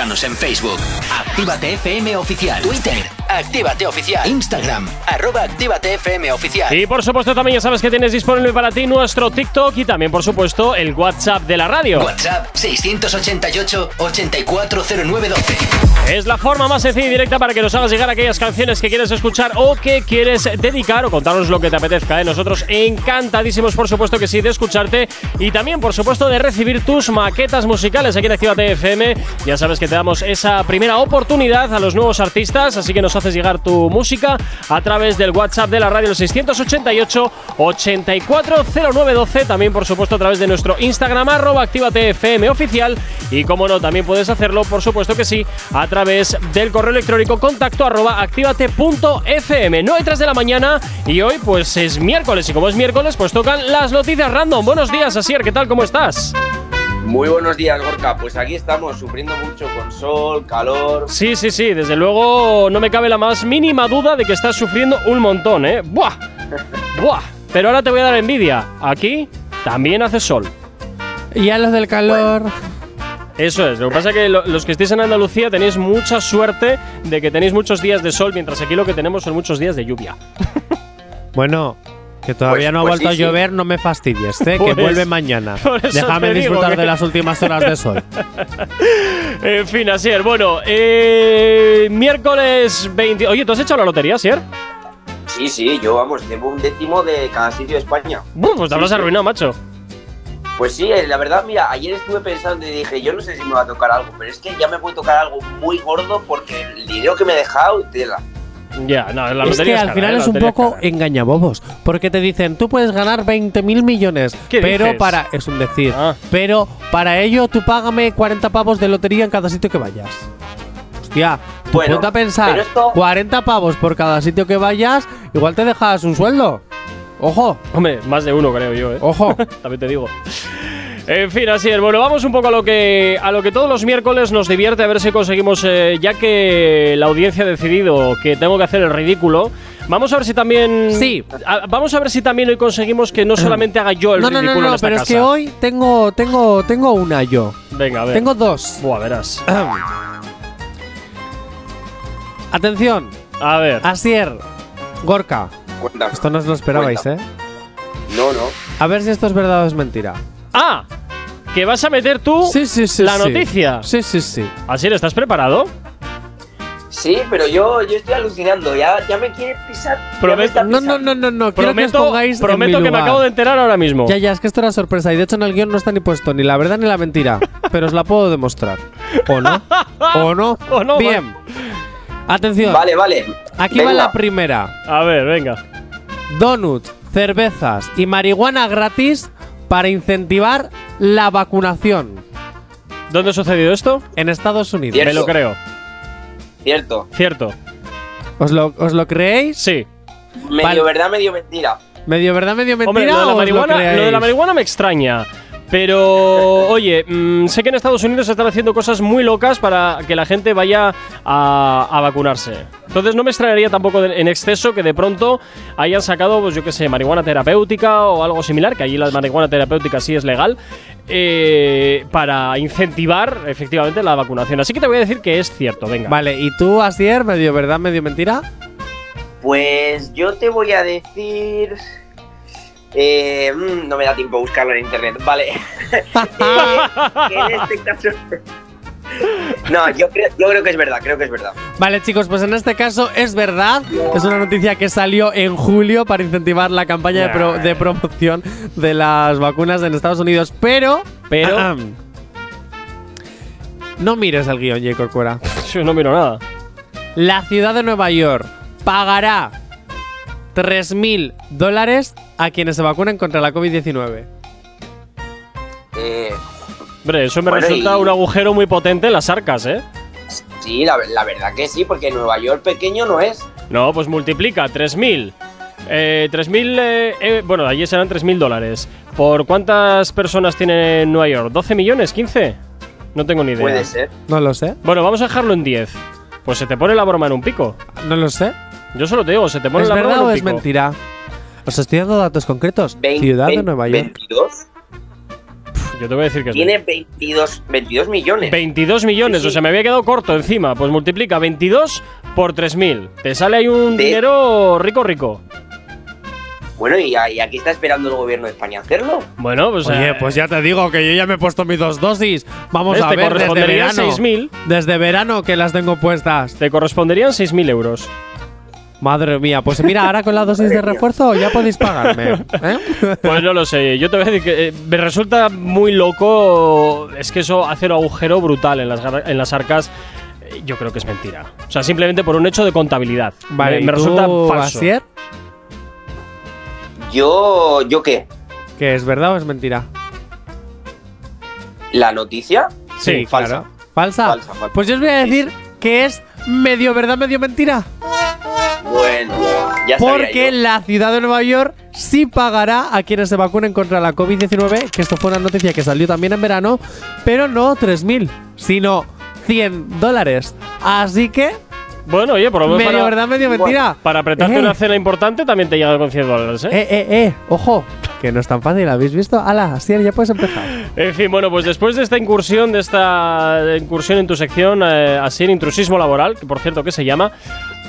Búscanos en Facebook. Actívate FM Oficial. Twitter. Actívate Oficial. Instagram. Arroba Actívate FM Oficial. Y por supuesto también ya sabes que tienes disponible para ti nuestro TikTok y también por supuesto el WhatsApp de la radio. WhatsApp 688-840912. Es la forma más sencilla y directa para que nos hagas llegar aquellas canciones que quieres escuchar o que quieres dedicar o contarnos lo que te apetezca. ¿eh? Nosotros encantadísimos, por supuesto que sí, de escucharte y también, por supuesto, de recibir tus maquetas musicales aquí en Actívate FM. Ya sabes que te damos esa primera oportunidad a los nuevos artistas, así que nos haces llegar tu música a través del WhatsApp de la radio el 688 840912. También, por supuesto, a través de nuestro Instagram, arroba FM oficial. Y como no, también puedes hacerlo, por supuesto que sí, a través del correo electrónico contacto arroba activate.fm. No hay 3 de la mañana y hoy pues es miércoles y como es miércoles pues tocan las noticias random. Buenos días, Asier, ¿qué tal? ¿Cómo estás? Muy buenos días, Gorka. Pues aquí estamos sufriendo mucho con sol, calor. Sí, sí, sí, desde luego no me cabe la más mínima duda de que estás sufriendo un montón, ¿eh? ¡Buah! ¡Buah! Pero ahora te voy a dar envidia. Aquí también hace sol. Y a los del calor. Eso es, lo que pasa es que lo- los que estéis en Andalucía tenéis mucha suerte de que tenéis muchos días de sol, mientras aquí lo que tenemos son muchos días de lluvia. Bueno, que todavía Pues- no ha pues vuelto sí, a sí. llover, no me fastidies, ¿eh? Pues- que vuelve mañana. Déjame disfrutar que- de las últimas horas de sol. En fin, Asier, bueno, eh, miércoles 20. Oye, ¿tú has hecho la lotería, Asier? Sí, sí, yo vamos, llevo un décimo de cada sitio de España. Pues te Sí, habrás sí. arruinado, macho. Pues sí, eh, la verdad, mira, ayer estuve pensando y dije, yo no sé si me va a tocar algo, pero es que ya me puede tocar algo muy gordo porque el dinero que me he dejado, tela. Ya, no, la es lotería que es al cara, final ¿eh? Es un poco cara. engañabobos. Porque te dicen, tú puedes ganar 20 mil millones. ¿Qué pero dices? para. Es un decir. Ah. Pero para ello tú págame 40 pavos de lotería en cada sitio que vayas. Hostia, Bueno, ponte a pensar, esto- 40 pavos por cada sitio que vayas, igual te dejas un sueldo. Ojo, Hombre, más de uno, creo yo, ¿eh? ojo. También te digo. En fin, así es. Bueno, vamos un poco a lo que a lo que todos los miércoles nos divierte a ver si conseguimos, eh, ya que la audiencia ha decidido que tengo que hacer el ridículo. Vamos a ver si también. Sí. a- vamos a ver si también hoy conseguimos que no solamente haga yo el no, no, ridículo no, en no, esta pero casa. es que hoy tengo, tengo, tengo una yo. Venga, a ver. Tengo dos. Buah, verás. Atención, A ver. Asier, Gorka. Cuéntame. Esto no os lo esperabais, ¿eh? No, no. A ver si esto es verdad o es mentira. ¡Ah! ¿Que vas a meter tú Sí, sí, sí. la sí. noticia? Sí, sí, sí. Así, ¿estás preparado? Sí, pero yo, yo estoy alucinando, ya, ya me quiere pisar. ya me Prometo- está No, pisando. no, no, no, no. Quiero que os Prometo, pongáis en prometo que me acabo de enterar ahora mismo. Ya, ya, es que esto era sorpresa y de hecho en el guion no está ni puesto ni la verdad ni la mentira. pero os la puedo demostrar. ¿O no? ¿O no? O no, Bien. Atención. Vale, vale. Aquí va la primera. A ver, venga. Donuts, cervezas y marihuana gratis para incentivar la vacunación ¿Dónde ha sucedido esto? en Estados Unidos. Cierto. Me lo creo. Cierto. Cierto. ¿Os lo, os lo creéis? Sí. Medio Vale. verdad, medio mentira. ¿Medio verdad, medio mentira? Hombre, lo de, la marihuana, lo de la marihuana me extraña. Pero, oye, mm, sé que en Estados Unidos se están haciendo cosas muy locas para que la gente vaya a, a vacunarse. Entonces no me extrañaría tampoco de- en exceso que de pronto hayan sacado, pues yo qué sé, marihuana terapéutica o algo similar, que allí la marihuana terapéutica sí es legal, eh, para incentivar efectivamente la vacunación. Así que te voy a decir que es cierto, venga. Vale, ¿y tú, Asier, medio verdad, medio mentira? Pues yo te voy a decir. Eh, mm, no me da tiempo a buscarlo en internet. Vale. Eh, en este caso. No, yo creo, yo creo que es verdad, creo que es verdad. Vale, chicos, pues en este caso es verdad. Es una noticia que salió en julio para incentivar la campaña de, pro- de promoción de las vacunas en Estados Unidos. Pero. Pero- no mires el guion, J. Corcuera. Yo no miro nada. La ciudad de Nueva York pagará 3.000 dólares a quienes se vacunen contra la COVID-19. Eh, Hombre, eso me Bueno, resulta y- un agujero muy potente en las arcas, ¿eh? sí, la, la verdad que sí, porque Nueva York pequeño no es. No, pues multiplica 3.000. Eh, 3.000, eh, eh, bueno, allí serán 3.000 dólares. ¿Por cuántas personas tiene Nueva York? ¿12 millones? ¿15? No tengo ni idea. Puede ser. No lo sé. Bueno, vamos a dejarlo en 10. Pues se te pone la broma en un pico. No lo sé. Yo solo te digo, se te pone ¿Es la verdad o es pico. mentira? Os estoy dando datos concretos. Ciudad de Nueva York. 22. Yo te voy a decir que Tiene 22, 22 millones. 22 millones, Sí, sí. o sea, me había quedado corto encima. Pues multiplica 22 por 3.000. Te sale ahí un De- dinero rico, rico. Bueno, y, a- y aquí está esperando el gobierno de España hacerlo. Bueno, pues. Oye, eh, pues ya te digo que yo ya me he puesto mis dos dosis. Vamos ¿ves? a te ver desde corresponderían verano. 6.000. Desde verano que las tengo puestas. Te corresponderían 6.000 euros. Madre mía, pues mira, ahora con la dosis de refuerzo ya podéis pagarme. ¿eh? Pues no lo sé. Yo te voy a decir que eh, me resulta muy loco. Es que eso hace un agujero brutal en las, en las arcas. Eh, Yo creo que es mentira. O sea, simplemente por un hecho de contabilidad. Vale, me, ¿y me tú, resulta falso. Asier? Yo, ¿yo qué? ¿Que es verdad o es mentira? ¿La noticia? Sí, falsa. claro. ¿Falsa? Falsa, falsa. Pues yo os voy a decir que es medio verdad, medio mentira. Bueno, ya sabía Porque yo. la ciudad de Nueva York sí pagará a quienes se vacunen contra la COVID-19, que esto fue una noticia que salió también en verano, pero no 3.000, sino 100 dólares. Así que, Bueno, oye, por lo menos medio para, verdad, medio mentira. para apretarte Eh. una cena importante también te llega con 100 dólares, ¿eh? Eh, eh, eh, ojo, que no es tan fácil, ¿habéis visto? Ala, Asier, ya puedes empezar. En fin, bueno, pues después de esta incursión, de esta incursión en tu sección, eh, así en intrusismo laboral, que por cierto, ¿qué se llama?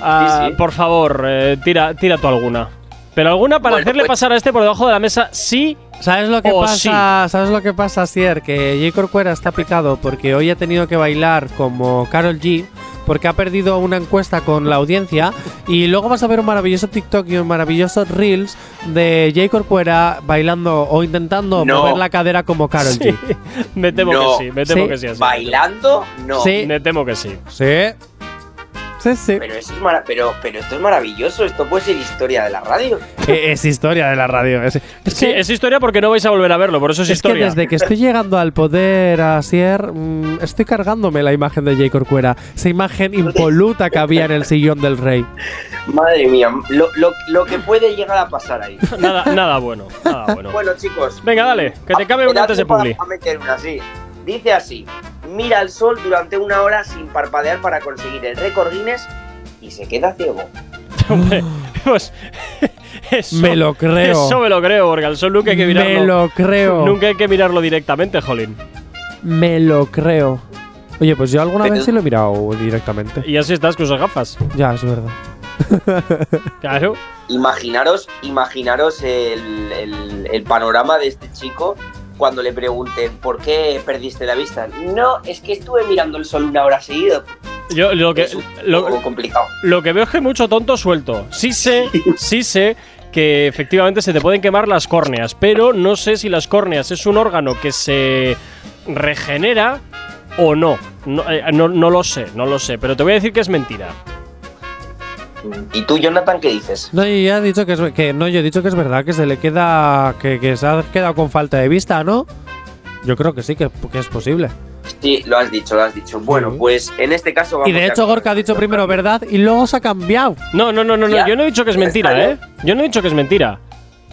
Ah, Sí, sí. Por favor, eh, tira, tira tú alguna. Pero alguna para Bueno, hacerle pues- pasar a este por debajo de la mesa, sí. ¿Sabes lo que O pasa? ¿Sabes lo que pasa, Asier? Que J. Corcuera está picado porque hoy ha tenido que bailar como Carol G. Porque ha perdido una encuesta con la audiencia. Y luego vas a ver un maravilloso TikTok y un maravilloso Reels de J. Corcuera bailando o intentando No. mover la cadera como Carol Sí. G. me temo No. que sí, me temo Sí. que sí. así. ¿Bailando? No. Sí. Me temo que sí. Sí. Sí, sí. Pero, eso es pero, pero esto es maravilloso. Esto puede ser historia de la radio. Eh, es historia de la radio. Es, es Sí, que- es historia porque no vais a volver a verlo, por eso es, Es que historia. desde que estoy llegando al poder, Asier, mm, estoy cargándome la imagen de J. Corcuera. Esa imagen impoluta que había en el sillón del rey. Madre mía, lo, lo- lo que puede llegar a pasar ahí. nada, nada bueno, nada bueno. Bueno, chicos. Venga, dale, que te cabe una antes de publi. Vamos a meter una así. Dice así: Mira el sol durante una hora sin parpadear para conseguir el récord Guinness y se queda ciego. Hombre, pues eso, Me lo creo. Eso me lo creo, porque al sol nunca hay que mirarlo. Me lo creo. Nunca hay que mirarlo directamente, Jolín. Me lo creo. Oye, pues yo alguna Pero- vez sí lo he mirado directamente. Y así estás con sus gafas. Ya, es verdad. Claro. Imaginaros, imaginaros el, el- el panorama de este chico cuando le pregunten ¿por qué perdiste la vista? No, es que estuve mirando el sol una hora seguida. Yo lo que, Es un lo, poco complicado. lo que veo es que mucho tonto suelto. Sí sé, sí sé que efectivamente se te pueden quemar las córneas, pero no sé si las córneas es un órgano que se regenera o no. No, eh, no, no lo sé, no lo sé, pero te voy a decir que es mentira. ¿Y tú, Jonathan, qué dices? No, yo ya he dicho que, es, que no, yo he dicho que es verdad, que se le queda. que, que se ha quedado con falta de vista, ¿no? Yo creo que sí, que, que es posible. Sí, lo has dicho, lo has dicho. Bueno, Sí. pues en este caso vamos Y de a- hecho, Gorka ha dicho primero verdad y luego se ha cambiado. No, no, no, no, no, yo no he dicho que es mentira. ¿eh? Yo no he dicho que es mentira.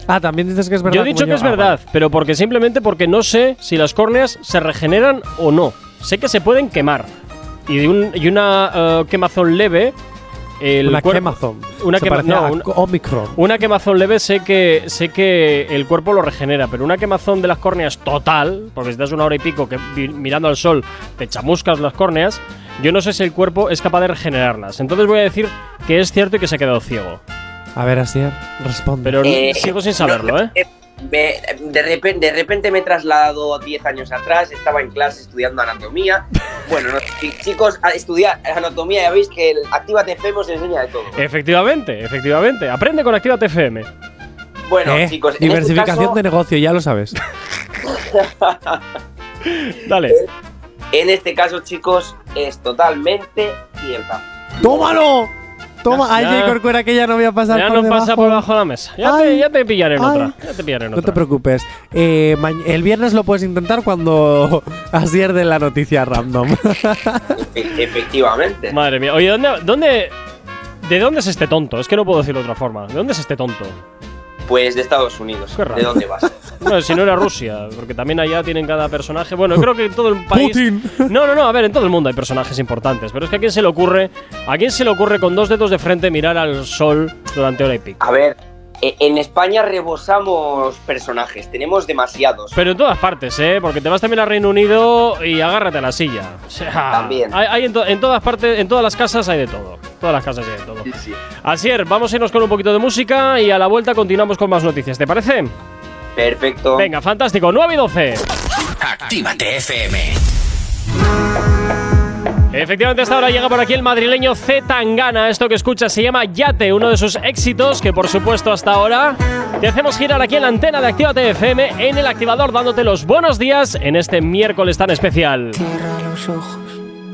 Ah, también dices que es verdad. Yo he dicho que es Ah, verdad, pero porque simplemente porque no sé si las córneas se regeneran o no. Sé que se pueden quemar. Y, de un- y una eh, quemazón leve. El una cuerpo- quemazón. Una, Se quema- parecía no, a una- Omicron. una quemazón leve sé que, sé que el cuerpo lo regenera, pero una quemazón de las córneas total, porque si estás una hora y pico que mirando al sol te chamuscas las córneas, yo no sé si el cuerpo es capaz de regenerarlas. Entonces voy a decir que es cierto y que se ha quedado ciego. A ver, Asier, responde. Pero Eh, sigo sin saberlo, no, ¿eh? Me- de, repente, de repente me he trasladado 10 años atrás, estaba en clase estudiando anatomía. Bueno, no, chi- chicos, a estudiar anatomía, ya veis que el Actívate FM os enseña de todo. Efectivamente, efectivamente. Aprende con Actívate FM. Bueno, Eh, chicos, este diversificación caso- de negocio, ya lo sabes. Dale. En este caso, chicos, es totalmente cierta. ¡Tómalo! Toma, Ya- ay, J. Corcuera, que ya no voy a pasar Ya por no debajo. pasa por debajo de la mesa. Ya, te, ya te pillaré en ay. otra. Ya te pillaré en No otra. te preocupes. Eh, el viernes lo puedes intentar cuando Asier de la noticia random. E- efectivamente. Madre mía. Oye, ¿dónde, ¿dónde. ¿De dónde es este tonto? Es que no puedo decirlo de otra forma. ¿De dónde es este tonto? Pues de Estados Unidos. Qué raro. ¿De dónde vas? Bueno, si no era Rusia, porque también allá tienen cada personaje. Bueno, creo que en todo el país. Putin. No, no, no, a ver, en todo el mundo hay personajes importantes, pero es que a quién se le ocurre, a quién se le ocurre con dos dedos de frente mirar al sol durante hora y pico. A ver, e- en España rebosamos personajes, tenemos demasiados. Pero en todas partes, ¿eh? Porque te vas también a Reino Unido y agárrate a la silla. O sea, También. Hay, hay en, to- en todas partes, en todas las casas hay de todo. Todas las casas de todo. Sí, sí. Asier, vamos a irnos con un poquito de música y a la vuelta continuamos con más noticias. ¿Te parece? Perfecto. Venga, fantástico. 9 y 12. Actívate FM. Efectivamente, hasta ahora llega por aquí el madrileño Z Tangana. Esto que escuchas se llama Yate, uno de sus éxitos que, por supuesto, hasta ahora te hacemos girar aquí en la antena de Actívate FM en el activador, dándote los buenos días en este miércoles tan especial. Cierra los ojos,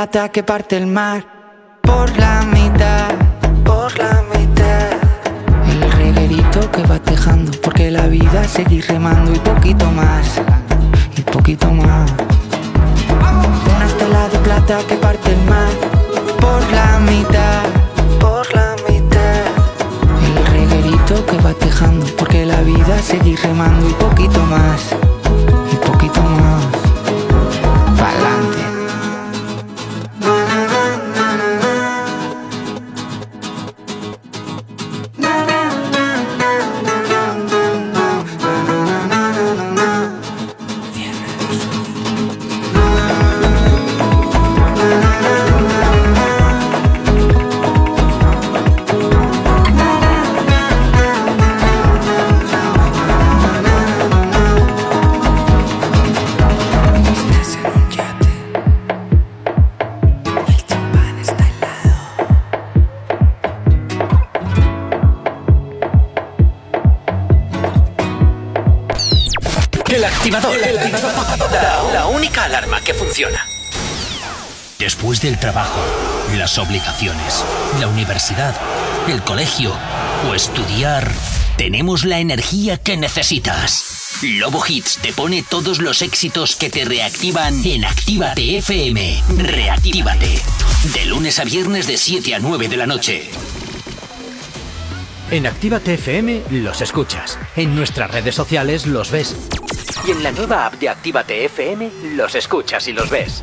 plata que parte el mar por la mitad, por la mitad. El reguerito que va tejando, porque la vida seguir remando y poquito más, y poquito más. Una estela de plata que parte el mar por la mitad, por la mitad. El reguerito que va tejando, porque la vida seguir remando y poquito más, y poquito más. Después del trabajo, las obligaciones, la universidad, el colegio o estudiar, tenemos la energía que necesitas. Lobo Hits te pone todos los éxitos que te reactivan en Actívate FM. Reactívate. De lunes a viernes de 7 a 9 de la noche. En Actívate FM los escuchas. En nuestras redes sociales los ves. Y en la nueva app de Actívate FM los escuchas y los ves.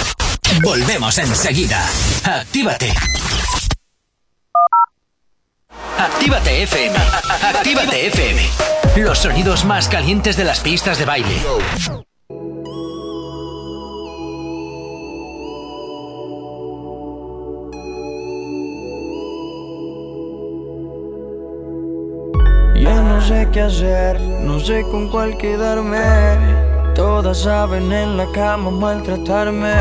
Volvemos enseguida. Actívate. Actívate FM. Actívate FM. Los sonidos más calientes de las pistas de baile. Ya no sé qué hacer, no sé con cuál quedarme. Todas saben en la cama maltratarme.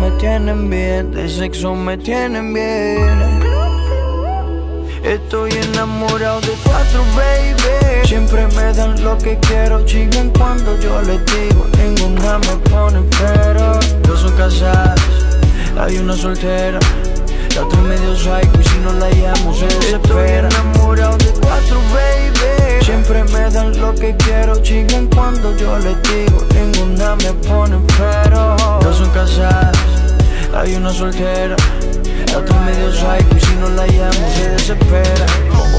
Me tienen bien, de sexo me tienen bien. Estoy enamorado de cuatro, baby. Siempre me dan lo que quiero, chingan cuando yo les digo. Ninguna me pone pero. Dos son casadas, hay una soltera. La otra medio psycho y si no la llamo se desespera. Estoy enamorado de cuatro, baby. Siempre me dan lo que quiero, chingan cuando yo les digo. Ninguna me pone pero. Dos son casadas, hay una soltera. La otra medio psycho y si no la llamo se desespera.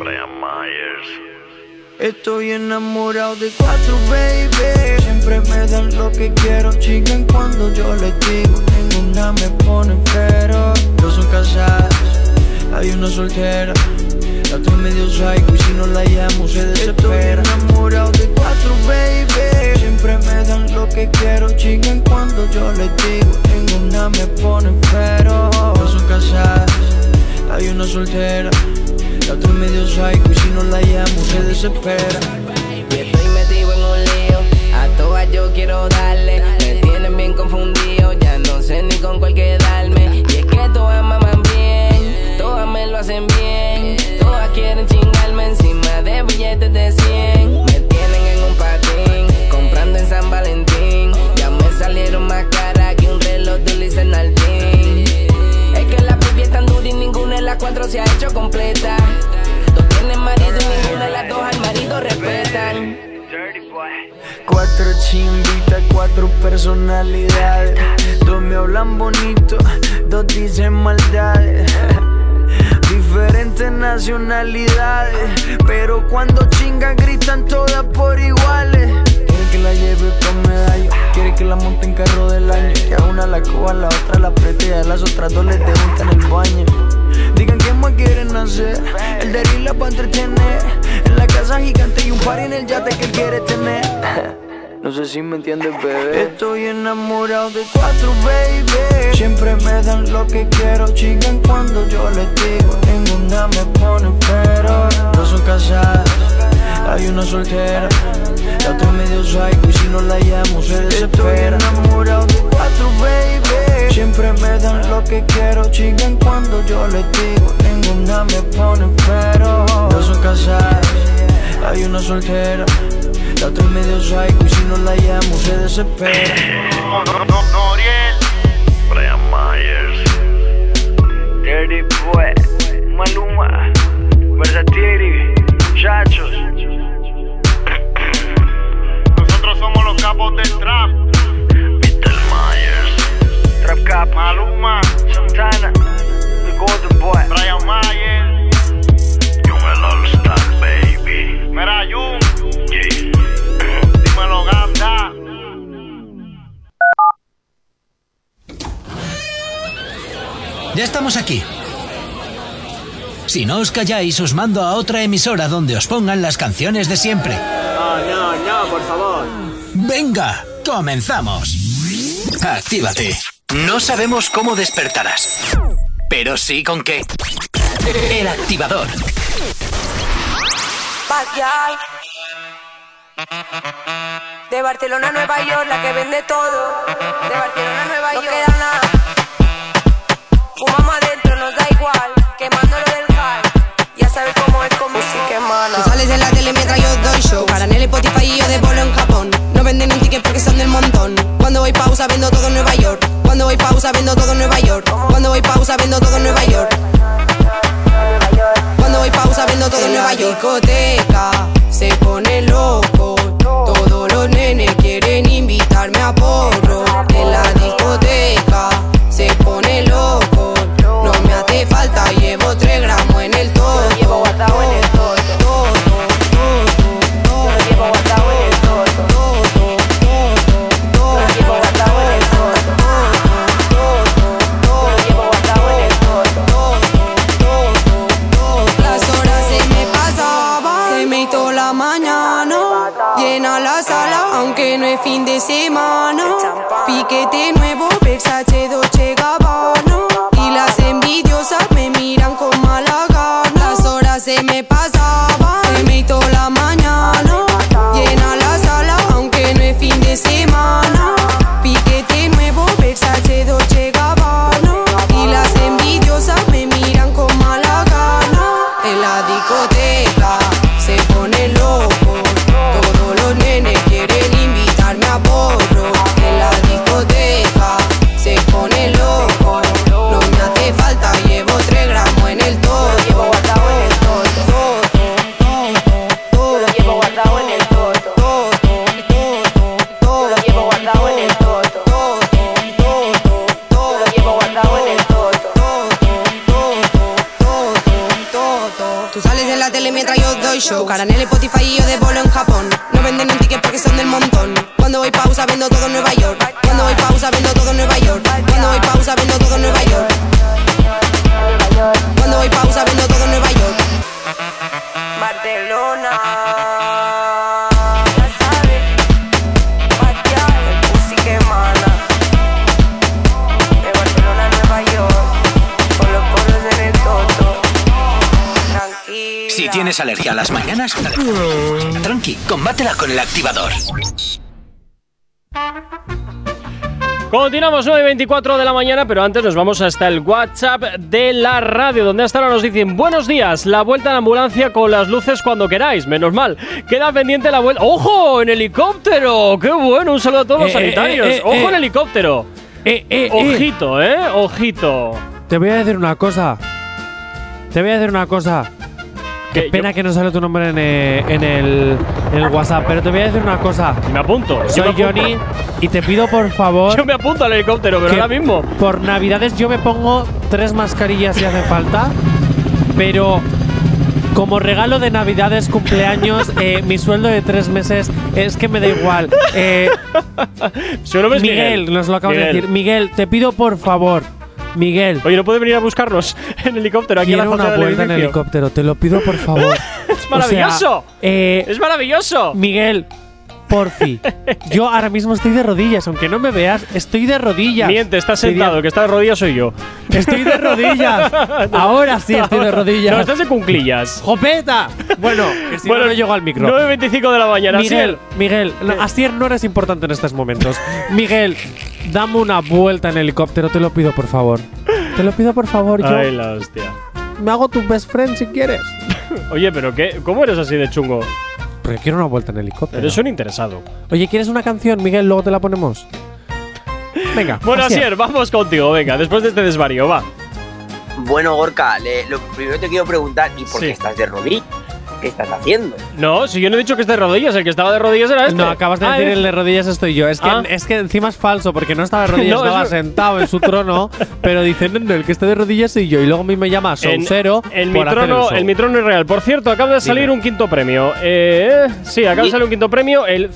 Brian Myers Estoy enamorado de cuatro, baby. Siempre me dan lo que quiero, chingan cuando yo les digo. Ninguna me pone pero. Dos son casadas, hay una soltera. La otra medio psycho y si no la llamo se desespera. Estoy enamorado de cuatro, baby. Siempre me dan lo que quiero, chingan cuando yo les digo. Ninguna me pone pero. Dos son casadas, hay una soltera. La medio psycho y si no la llamo se desespera. Y estoy metido en un lío, a todas yo quiero darle. Me tienen bien confundido, ya no sé ni con cuál quedarme. Y es que todas maman bien, todas me lo hacen bien. Todas quieren chingarme encima de billetes de 100. Me tienen en un patín, comprando en San Valentín. Ya me salieron más caras que un reloj de Luis Nardín. Se ha hecho completa. Dos tienen marido y ninguna de las dos al marido respetan. Cuatro chimbitas, cuatro personalidades. Dos me hablan bonito, dos dicen maldades. Diferentes nacionalidades, pero cuando chingan gritan todas por iguales. Quiere que la lleve con medallo, quiere que la monte en carro del año. Que a una la coja, a la otra la apriete y a las otras dos les debuta en el baño. Más quieren hacer, el de la para entretener. En la casa gigante y un par en el yate que él quiere tener. No sé si me entiendes, bebé. Estoy enamorado de cuatro, baby. Siempre me dan lo que quiero, chingan cuando yo les digo. Ninguna me pone pero. No son casadas, hay una soltera. La otra medio psycho y si no la llamo se desespera. Estoy enamorado de cuatro, baby. Siempre me dan lo que quiero, chingan cuando yo les digo. Ninguna me pone pero. No son casadas, hay una soltera. La otra medio psycho y si no la llamo se desespera. Brian Myers Dirty Boy, Maluma, Versatiri. capos del trap. Mr. Myers, Trap Cap, Maluma, Santana, The Golden Boy, Brian Myers, Jung el All Star Baby. Mira, Jung, yeah. dímelo, Ganda. Ya estamos aquí. Si no os calláis, os mando a otra emisora donde os pongan las canciones de siempre. No, no, no, por favor. Venga, comenzamos. Actívate. No sabemos cómo despertarás, pero sí con qué. El activador. De Barcelona a Nueva York, la que vende todo. De Barcelona a Nueva York. No queda nada. Fumamos adentro, nos da igual. Quemándolo del. Ya sabes cómo es con música hermana. Tú sales en la tele mientras yo doy show. Para en el Spotify y yo de bolo en Japón. No venden un ticket porque son del montón. Cuando voy pausa vendo todo en Nueva York. Cuando voy pausa vendo todo en Nueva York. Cuando voy pausa vendo todo en Nueva York. Cuando voy pausa vendo todo en Nueva York. discoteca se pone loco. Todos los nenes quieren invitarme a porro mientras yo doy show. Cara en el Spotify y yo de bolo en Japón. No venden un ticket porque son del montón. Cuando voy pausa vendo todo en Nueva York. Tienes alergia a las mañanas, tranqui, combátela con el activador. Continuamos 9.24 de la mañana, pero antes nos vamos hasta el WhatsApp de la radio, donde hasta ahora nos dicen Buenos días, la vuelta en ambulancia con las luces cuando queráis, menos mal. Queda pendiente la vuelta. ¡Ojo! ¡En helicóptero! ¡Qué bueno! Un saludo a todos los Eh, eh, sanitarios. eh, eh, ¡Ojo eh. en helicóptero! Ojito, ¿eh? Ojito. Te voy a decir una cosa. Te voy a decir una cosa. Qué pena que no sale tu nombre en, eh, en el, en el WhatsApp, pero te voy a decir una cosa. Me apunto. Soy me. Johnny y te pido por favor. Yo me apunto al helicóptero, pero ahora mismo. Por Navidades yo me pongo tres mascarillas si hace falta, pero como regalo de Navidades, cumpleaños, eh, mi sueldo de tres meses es que me da igual. Eh, Miguel, Miguel. nos lo acabas de decir. Miguel, te pido por favor. Miguel. Oye, ¿no puede venir a buscarnos en helicóptero aquí a Quiero la una vuelta en helicóptero, te lo pido por favor. ¡Es maravilloso! eh, ¡Es maravilloso! Miguel, porfi. Yo ahora mismo estoy de rodillas, aunque no me veas, estoy de rodillas. Miente, estás sentado, que está de rodillas soy yo. Estoy de rodillas. Ahora sí estoy de rodillas. No, estás de cunclillas. ¡Jopeta! Bueno, que si no, no llego al micro. 9.25 de la mañana. Miguel, Asier. Miguel, no, Asier no eres importante en estos momentos. Miguel, dame una vuelta en helicóptero, te lo pido por favor. Te lo pido por favor, yo Ay, la hostia. me hago tu best friend si quieres. Oye, pero qué, ¿cómo eres así de chungo? Porque quiero una vuelta en helicóptero. Eres un interesado. Oye, ¿quieres una canción, Miguel? Luego te la ponemos. Venga. Bueno, Asier. Asier, vamos contigo, venga, después de este desvarío, va. Bueno, Gorka, le- lo primero te quiero preguntar, ¿y por Sí. qué estás de rodillas? ¿Qué estás haciendo? No, si yo no he dicho que esté de rodillas, el que estaba de rodillas era este. No, acabas de Ah, decir ¿eh? el de rodillas estoy yo. Es que, Ah. es que encima es falso, porque no estaba de rodillas, No, estaba sentado en su trono, pero dicen, no, no, el que esté de rodillas soy yo. Y luego a mí me llama en por mi hacer el trono, show. mi trono es real. Por cierto, acaba de salir Dime. un quinto premio. Eh, sí, acaba de salir un quinto premio, el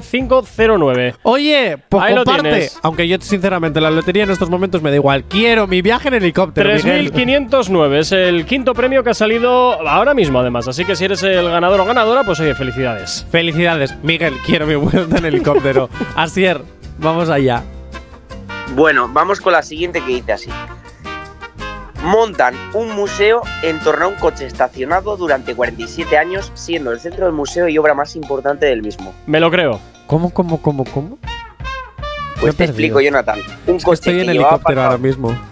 03509. Oye, pues Ahí lo comparte. Aunque yo, sinceramente, la lotería en estos momentos me da igual. Quiero mi viaje en helicóptero. Miguel. 3509 es el quinto premio que ha salido ahora mismo, además. Así que si eres el ganador o ganadora, pues oye, felicidades. Felicidades, Miguel. Quiero mi vuelta en helicóptero. Asier, vamos allá. Bueno, vamos con la siguiente que dice así. Montan un museo en torno a un coche estacionado durante 47 años, siendo el centro del museo y obra más importante del mismo. Me lo creo. ¿Cómo, cómo, cómo, cómo? Pues te perdido. explico, Jonathan. Un coche Estoy que en llevaba helicóptero aparcado- ahora mismo.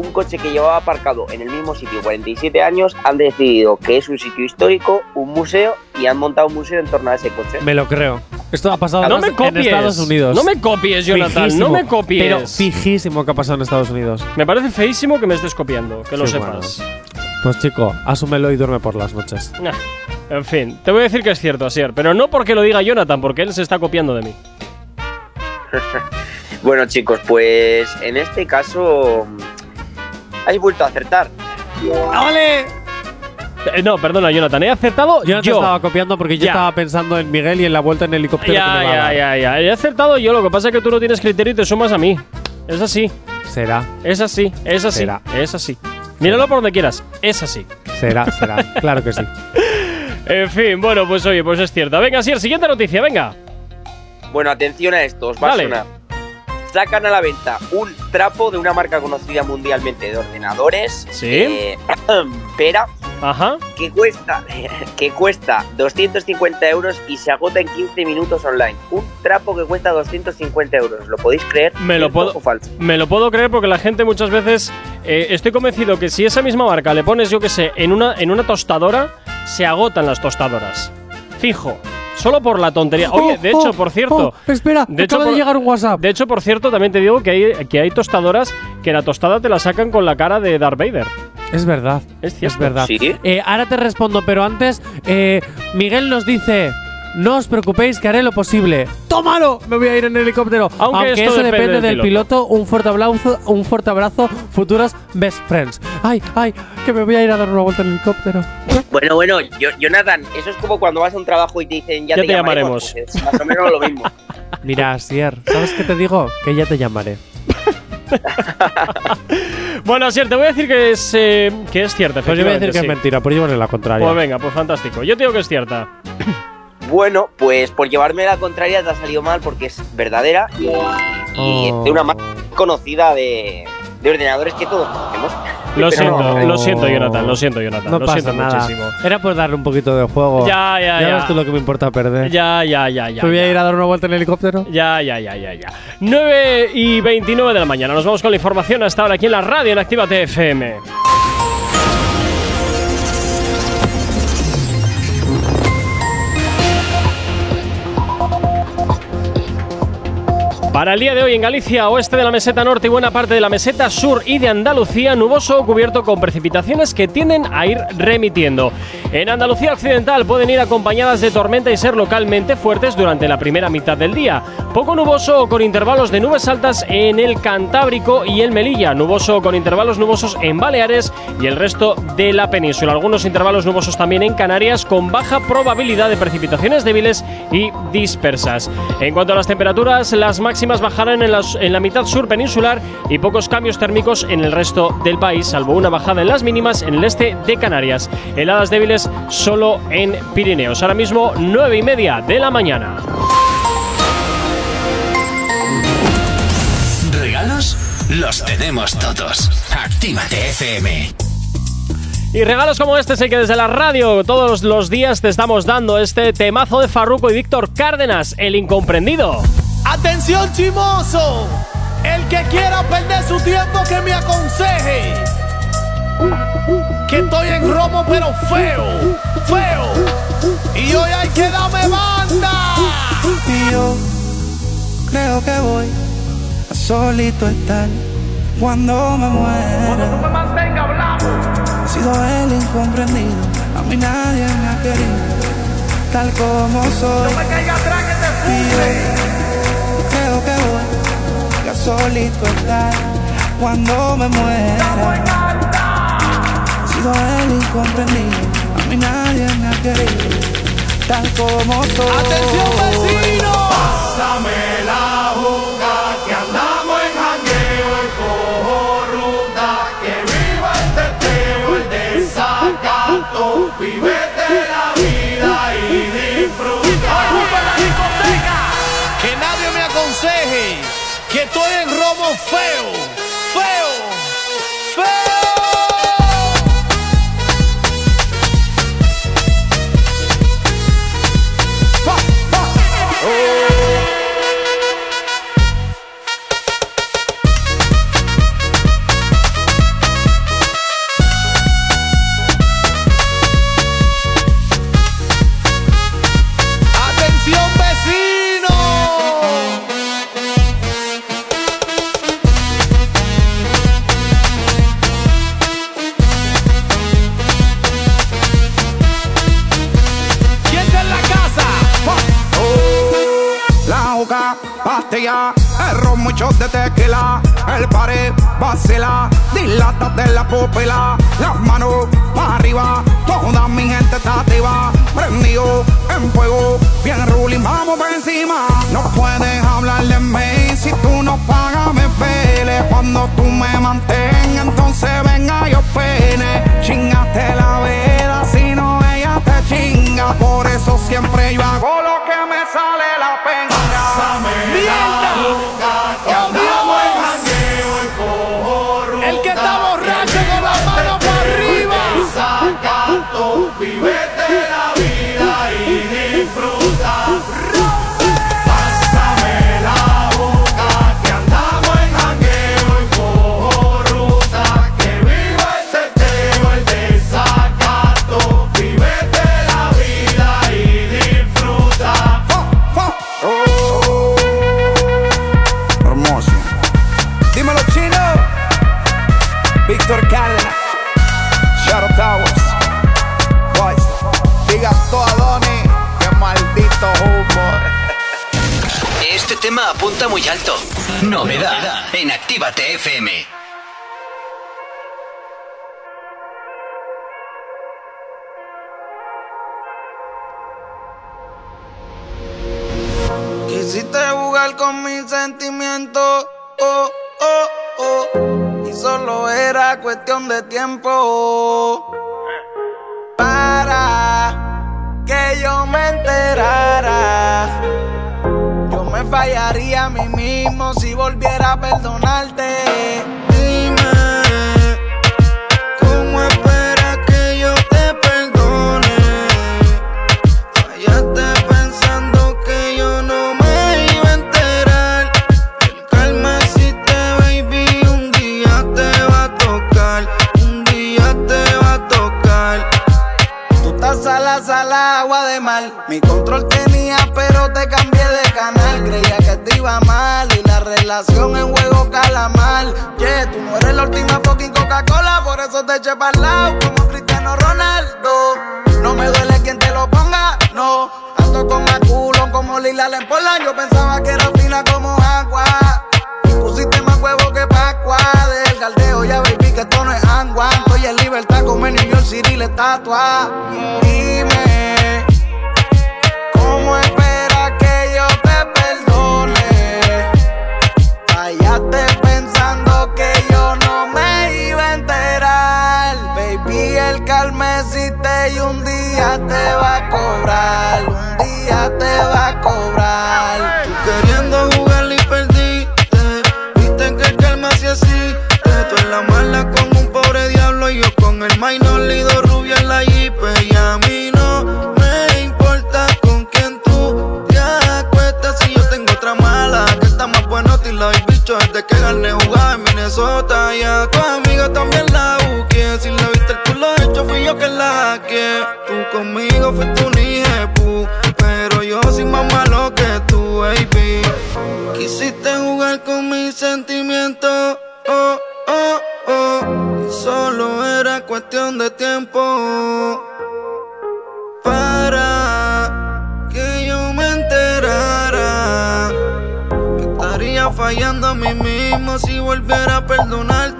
Un coche que llevaba aparcado en el mismo sitio 47 años, han decidido que es un sitio histórico, un museo, y han montado un museo en torno a ese coche. Me lo creo. Esto ha pasado No me copies. en Estados Unidos. No me copies, Jonathan, Fijísimo, no me copies. Pero fijísimo que ha pasado en Estados Unidos. Me parece feísimo que me estés copiando, que lo sepas. Pues chico, asúmelo y duerme por las noches. Nah, En fin, te voy a decir que es cierto, Asier, pero no porque lo diga Jonathan, porque él se está copiando de mí. Bueno, chicos, pues en este caso habéis vuelto a acertar. ¡Ole! Eh, no, perdona, Jonathan, he acertado Yo no te yo. estaba copiando porque yo Ya. estaba pensando en Miguel y en la vuelta en helicóptero que Ya, me va a ya, dar. ya, ya. He acertado yo, lo que pasa es que tú no tienes criterio y te sumas a mí. Es así, Será, es así, es así, Será. es así. Míralo por donde quieras, es así. será, será. claro que sí. En fin, bueno, pues oye, pues es cierto. Venga, Asier, siguiente noticia, venga. Bueno, atención a esto, os va Dale. a sonar. Sacan a la venta un trapo de una marca conocida mundialmente de ordenadores. Sí. eh, Pera, Ajá. que cuesta, que cuesta 250 euros y se agota en 15 minutos online. Un trapo que cuesta 250 euros, ¿lo podéis creer? Me lo ¿Cierto puedo- falso? Me lo puedo creer porque la gente muchas veces. eh, estoy convencido que si esa misma marca le pones, yo que sé, en una, en una tostadora, se agotan las tostadoras. Fijo. Solo por la tontería. Oye, de hecho, Oh, por cierto. oh, espera, de hecho, acaba de por- llegar un WhatsApp. De hecho, por cierto, también te digo que hay, que hay tostadoras que la tostada te la sacan con la cara de Darth Vader. Es verdad. Es cierto. verdad. ¿Sí? Eh, ahora te respondo, pero antes, eh, Miguel nos dice. No os preocupéis que haré lo posible. ¡Tómalo! Me voy a ir en helicóptero. Aunque esto eso depende depende, del del piloto. Un fuerte abrazo, un fuerte abrazo, futuros best friends. ¡Ay, ay! Que me voy a ir a dar una vuelta en helicóptero. Bueno, bueno, yo- Jonathan, eso es como cuando vas a un trabajo y te dicen ya, Ya te, te llamaremos. pues es más o menos lo mismo. Mira, Asier, ¿sabes qué te digo? Que ya te llamaré. Bueno, Asier, te voy a decir que es, eh, que es cierta. Pues yo voy a decir que es efectivamente, mentira, por llevarle la sí. contraria. Pues venga, pues fantástico. Yo te digo que es cierta. Bueno, pues por llevarme la contraria te ha salido mal porque es verdadera y, y Oh. de una marca conocida de, de ordenadores que todos conocemos. Lo Pero siento, no, lo siento, Jonathan, lo siento, Jonathan. No lo pasa siento nada. muchísimo. Era por darle un poquito de juego. Ya, ya, ya. ves tú lo que me importa perder. Ya, ya, ya, ya. ¿Me voy ya. a ir a dar una vuelta en helicóptero? Ya, ya, ya, ya, ya. 9 y 29 de la mañana. Nos vamos con la información hasta ahora aquí en la radio en Activa TFM. Para el día de hoy en Galicia, oeste de la meseta norte y buena parte de la meseta sur y de Andalucía, nuboso o cubierto con precipitaciones que tienden a ir remitiendo. En Andalucía occidental pueden ir acompañadas de tormenta y ser localmente fuertes durante la primera mitad del día. Poco nuboso con intervalos de nubes altas en el Cantábrico y el Melilla, nuboso con intervalos nubosos en Baleares y el resto de la península. Algunos intervalos nubosos también en Canarias con baja probabilidad de precipitaciones débiles y dispersas. En cuanto a las temperaturas, las máximas bajarán en, las- en la mitad sur peninsular y pocos cambios térmicos en el resto del país, salvo una bajada en las mínimas en el este de Canarias. Heladas débiles solo en Pirineos. Ahora mismo 9 y media de la mañana. ¿Regalos? Los tenemos todos. Actívate FM. Y regalos como este es el que desde la radio todos los días te estamos dando este temazo de Farruko y Víctor Cárdenas, el incomprendido. Atención chimoso, el que quiera perder su tiempo que me aconseje. Que estoy en romo pero feo, feo. Y hoy hay que darme banda. Y yo creo que voy a solito estar cuando me muera. mantenga hablando. Si sido el incomprendido, a mí nadie me ha querido, tal como soy. No me caiga atrás que te yo que voy a solito estar cuando me muera. He sido el incomprendido, a mí nadie me ha querido, tal como soy. ¡Atención, vecino! En muchos de tequila, el pared, vacila, dilata de la pupila, las manos para arriba, toda mi gente está activa, prendido en fuego, bien ruling, vamos por encima. No puedes hablar de mí si tú no pagas, me pele, cuando tú me mantengas, entonces Novedad en Actívate FM. Quisiste jugar con mis sentimientos, oh, oh, oh. Y solo era cuestión de tiempo. Para que yo me enterara. Me fallaría a mí mismo si volviera a perdonarte. Dime, ¿cómo esperas que yo te perdone? Fallaste pensando que yo no me iba a enterar. El calma existe, baby. Un día te va a tocar. Un día te va a tocar. Tú estás sala, sala, agua de mal. Mi control tenía, relación en juego calamar. Yeah, tú no eres la última fucking Coca-Cola, por eso te eché para lado como Cristiano Ronaldo. No me duele quien te lo ponga, no. Ando con culo como Lila Lempola. Yo pensaba que era fina como agua. Y pusiste más huevo que Pascua. Del galdeo, ya baby, que esto no es agua. Estoy en libertad como en New York City, la estatua. Dime, ¿cómo esperas día te va a cobrar. Un día te va a cobrar. Queriendo jugar y perdiste. Viste que el calma sí existe. Tú en la mala con un pobre diablo y yo con el minor lido rubia en la jeep. Y a mí no me importa con quién tú te acuestas si yo tengo otra mala que está más bueno y la bicho desde que gané jugaba en Minnesota y a tu amiga también que la hackeé tú conmigo fuiste un hijepu pero yo soy más malo que tú baby quisiste jugar con mis sentimientos oh oh oh y solo era cuestión de tiempo para que yo me enterara. Estaría fallando a mí mismo si volviera a perdonarte.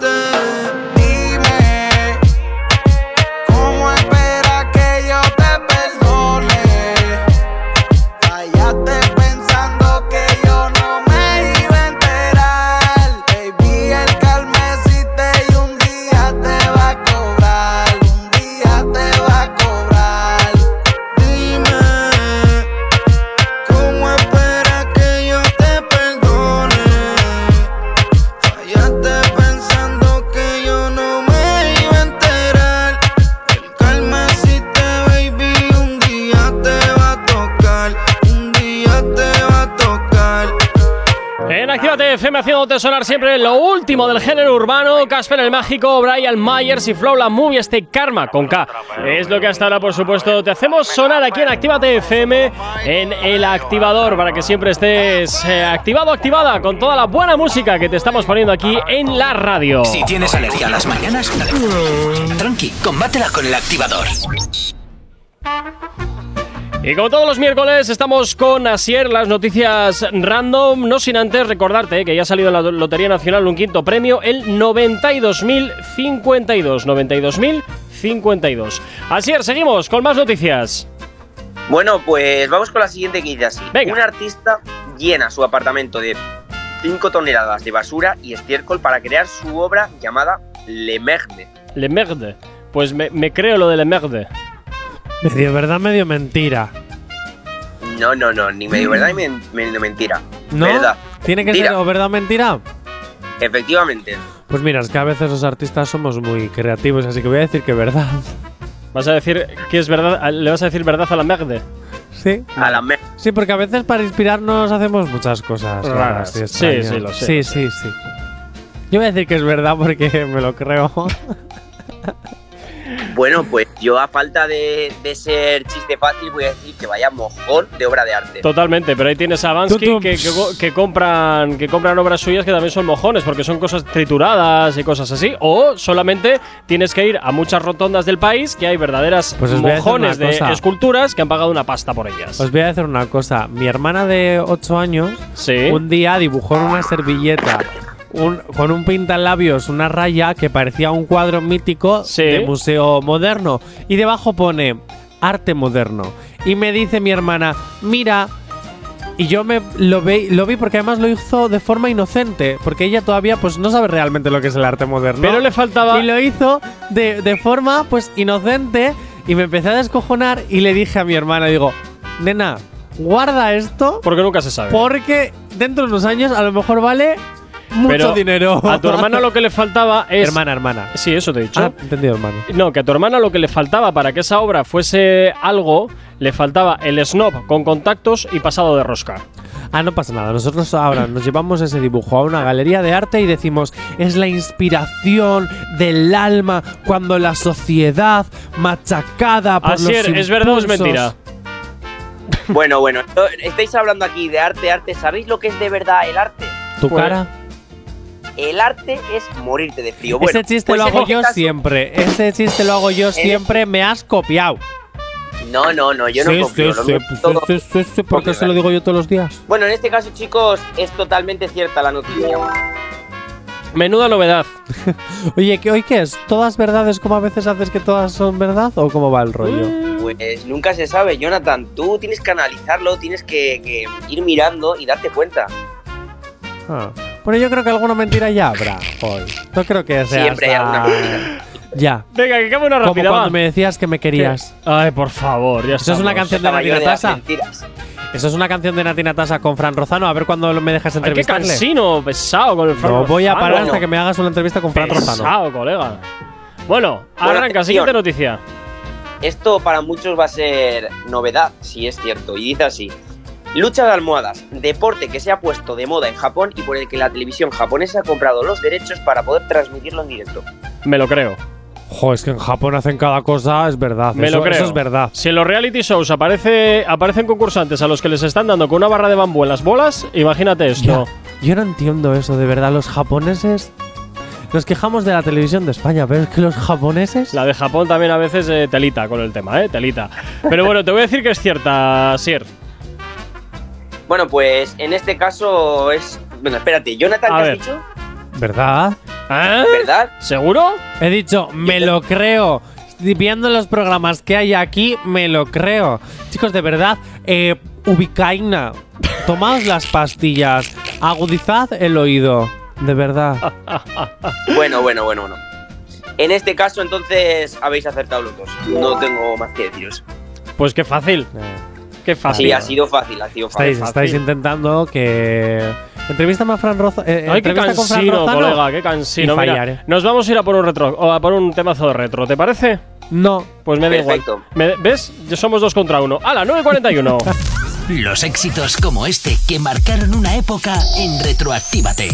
Sonar siempre lo último del género urbano, Casper el Mágico, Brian Myers y Flow la Movie, este Karma con K. Es lo que hasta ahora, por supuesto, te hacemos sonar aquí en Actívate FM en el activador para que siempre estés eh, activado, activada con toda la buena música que te estamos poniendo aquí en la radio. Si tienes alergia a las mañanas, tranqui, combátela con el activador. Y como todos los miércoles, estamos con Asier, las noticias random. No sin antes recordarte que ya ha salido en la Lotería Nacional un quinto premio, el 92.052. 92.052. Asier, seguimos con más noticias. Bueno, pues vamos con la siguiente que dice así. Un artista llena su apartamento de 5 toneladas de basura y estiércol para crear su obra llamada Le Merde. Le Merde. Pues me, me creo lo de Le Merde. Medio verdad, medio mentira. No, no, no, ni medio verdad ni men- medio mentira. ¿No? Verdad. ¿Tiene que Mentira. ser o verdad o mentira? Efectivamente. Pues mira, es que a veces los artistas somos muy creativos, así que voy a decir que verdad. ¿Vas a decir que es verdad? ¿Le vas a decir verdad a la Merde? Sí. A la Merde. Sí, porque a veces para inspirarnos hacemos muchas cosas Raras. raras. Sí, sí, lo sé, Sí, lo sí, sí. Yo voy a decir que es verdad porque me lo creo. Bueno, pues yo a falta de, de ser chiste fácil voy a decir que vaya mojón de obra de arte. Totalmente, pero ahí tienes a Bansky Tú, tú. que, que co- que compran, que compran obras suyas que también son mojones, porque son cosas trituradas y cosas así. O solamente tienes que ir a muchas rotondas del país que hay verdaderas Pues mojones de cosa. esculturas que han pagado una pasta por ellas. Os voy a decir una cosa. Mi hermana de 8 años un día dibujó en una servilleta un- con un pintalabios una raya que parecía un cuadro mítico de museo moderno. Y debajo pone arte moderno. Y me dice mi hermana, mira. Y yo me lo, ve, lo vi porque además lo hizo de forma inocente. Porque ella todavía pues no sabe realmente lo que es el arte moderno. Pero le faltaba- Y lo hizo de, de forma pues inocente. Y me empecé a descojonar y le dije a mi hermana, digo, nena, guarda esto. Porque nunca se sabe. Porque dentro de unos años a lo mejor vale mucho Pero dinero. A tu hermana lo que le faltaba es. Hermana, hermana. Sí, eso te he dicho. Ah, entendido, hermano. No, que a tu hermana lo que le faltaba para que esa obra fuese algo, le faltaba el snob con contactos y pasado de rosca. Ah, no pasa nada. Nosotros ahora nos llevamos ese dibujo a una galería de arte y decimos, es la inspiración del alma cuando la sociedad machacada por Asier, los ¿es verdad o es mentira? Bueno, bueno, estáis hablando aquí de arte, arte. ¿Sabéis lo que es de verdad el arte? ¿Tu Pues- cara? El arte es morirte de frío. Bueno, Ese chiste pues lo hago este yo caso- siempre. Ese chiste lo hago yo siempre. Me has copiado. No, no, no, yo no sí, confío. sí, lo sí, sí, sí, sí, sí, porque se lo digo yo todos los días. Bueno, en este caso, chicos, es totalmente cierta la noticia. Menuda novedad. Oye, ¿qué, ¿hoy qué es? ¿Todas verdades como a veces haces que todas son verdad o cómo va el rollo? Pues nunca se sabe, Jonathan. Tú tienes que analizarlo, tienes que, que ir mirando y darte cuenta. Ah. Bueno, yo creo que alguna mentira ya habrá hoy. No creo que sea Siempre hay hasta- alguna mentira. Ya. Venga, que cabe una Como rápida, cuando va. me decías que me querías. Ay, por favor, ya Eso es una canción de La mayor Nati de las Natasa. mentiras. Eso es una canción de Nati Natasa con Fran Rozano. A ver cuándo me dejas Ay, qué entrevistarle. cansino, pesado con el Fran No voy a parar hasta que me hagas una entrevista con Fran Rozano. Pesado, colega. Bueno, Bueno, arranca, atención. siguiente noticia. Esto para muchos va a ser novedad, si es cierto, y dice así. Lucha de almohadas, deporte que se ha puesto de moda en Japón y por el que la televisión japonesa ha comprado los derechos para poder transmitirlo en directo. Me lo creo. Jo, es que en Japón hacen cada cosa, es verdad. Me eso, lo creo. Eso es verdad. Si en los reality shows aparece, aparecen concursantes a los que les están dando con una barra de bambú en las bolas, imagínate esto. Yo no entiendo eso, de verdad. Los japoneses. Nos quejamos de la televisión de España, pero es que los japoneses. La de Japón también a veces eh, telita con el tema, ¿eh? Telita. Pero bueno, te voy a decir que es cierta, Sier. Bueno, pues en este caso es. Bueno, espérate, Jonathan, ¿qué has ver. dicho? ¿Verdad? ¿Eh? ¿Verdad? ¿Seguro? He dicho, me lo creo. Viendo los programas que hay aquí, me lo creo. Chicos, de verdad, eh, ubicaina, tomaos las pastillas, agudizad el oído. De verdad. Bueno, bueno, bueno, bueno. En este caso, entonces, habéis acertado los dos. No tengo más que deciros. Pues qué fácil. Qué fácil. Sí, ha sido fácil, ha sido fácil. Estáis, estáis intentando que. Entrevista a Fran Rozo. eh, Ay, qué entrevista con Fran cansino, colega, qué cansino. Mira, fallaré. nos vamos a ir a por un retro, o a por un temazo de retro, ¿te parece? No. Pues me da Perfecto. igual. Me- ¿Ves? Somos dos contra uno. ¡Hala, 9.41! Los éxitos como este que marcaron una época en Retroactívate.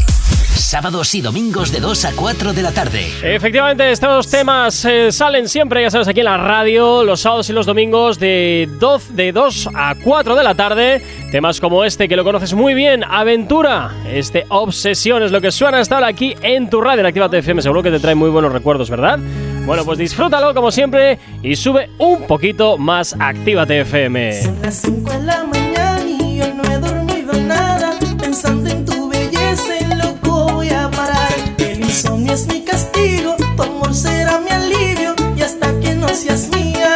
Sábados y domingos de 2 a 4 de la tarde. Efectivamente, estos temas eh, salen siempre, ya sabes, aquí en la radio, los sábados y los domingos de 2, de 2 a 4 de la tarde. Temas como este, que lo conoces muy bien, Aventura. Este Obsesión es lo que suena hasta ahora aquí en tu radio, en Actívate FM. Seguro que te trae muy buenos recuerdos, ¿verdad? Bueno, pues disfrútalo como siempre y sube un poquito más Actívate FM. Las 5 de la mañana será mi alivio Y hasta que no seas mía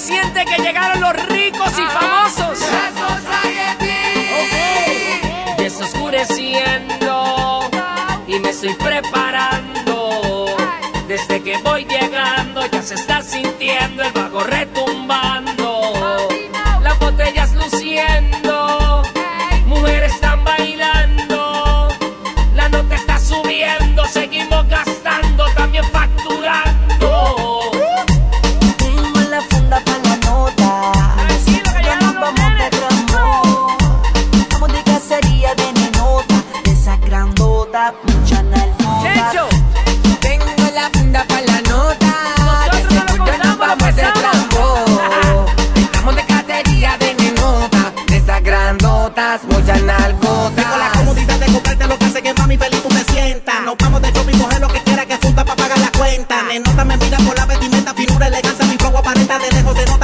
siente que llegaron los ricos y famosos. Okay. Y está oscureciendo y me estoy preparando. Desde que voy llegando ya se está sintiendo el vago retumbando. de lejos de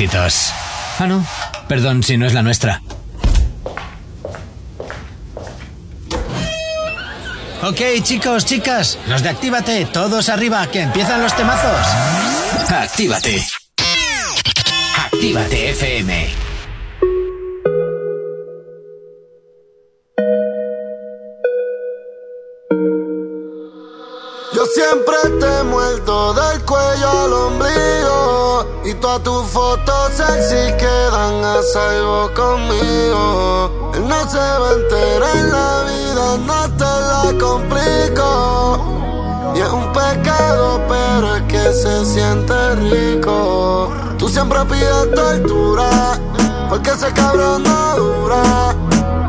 éxitos. Ah, no. Perdón si no es la nuestra. Ok, chicos, chicas, los de Actívate, todos arriba, que empiezan los temazos. Actívate. Actívate FM. Se siente rico. Tú siempre pides tortura, porque ese cabrón no dura.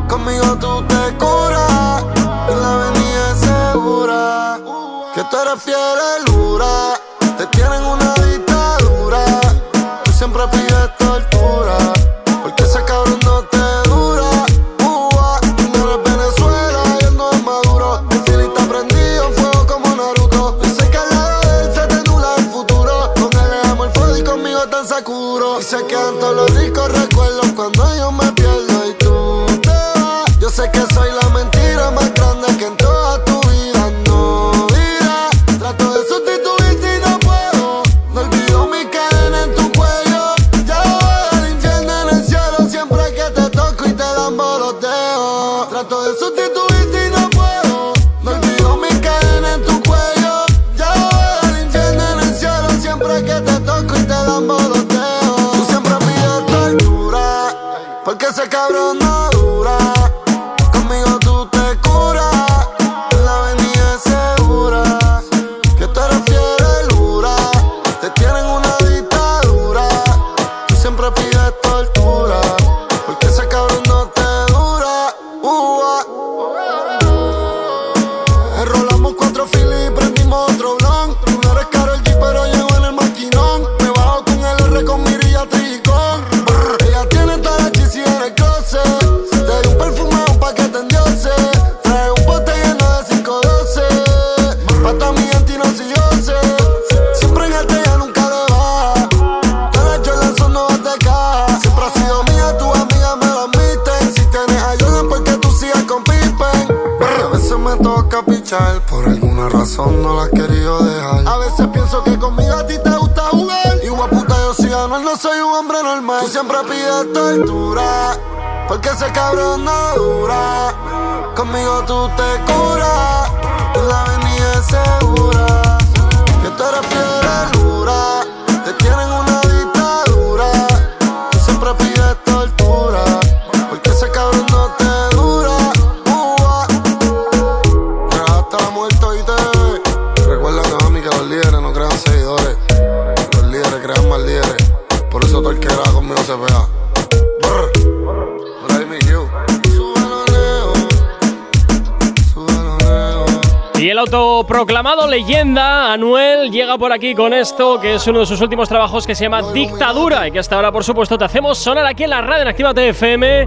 Conmigo tú te curas, y la avenida es segura. Que tú eres fiel dura, te tienen una dictadura. Tú siempre pides Enrolamos cuatro filis y prendimos otro ese cabrón no dura. Conmigo tú te curas. En la avenida segura. Autoproclamado leyenda, Anuel, llega por aquí con esto, que es uno de sus últimos trabajos que se llama Dictadura, y que hasta ahora, por supuesto, te hacemos sonar aquí en la radio en Actívate FM.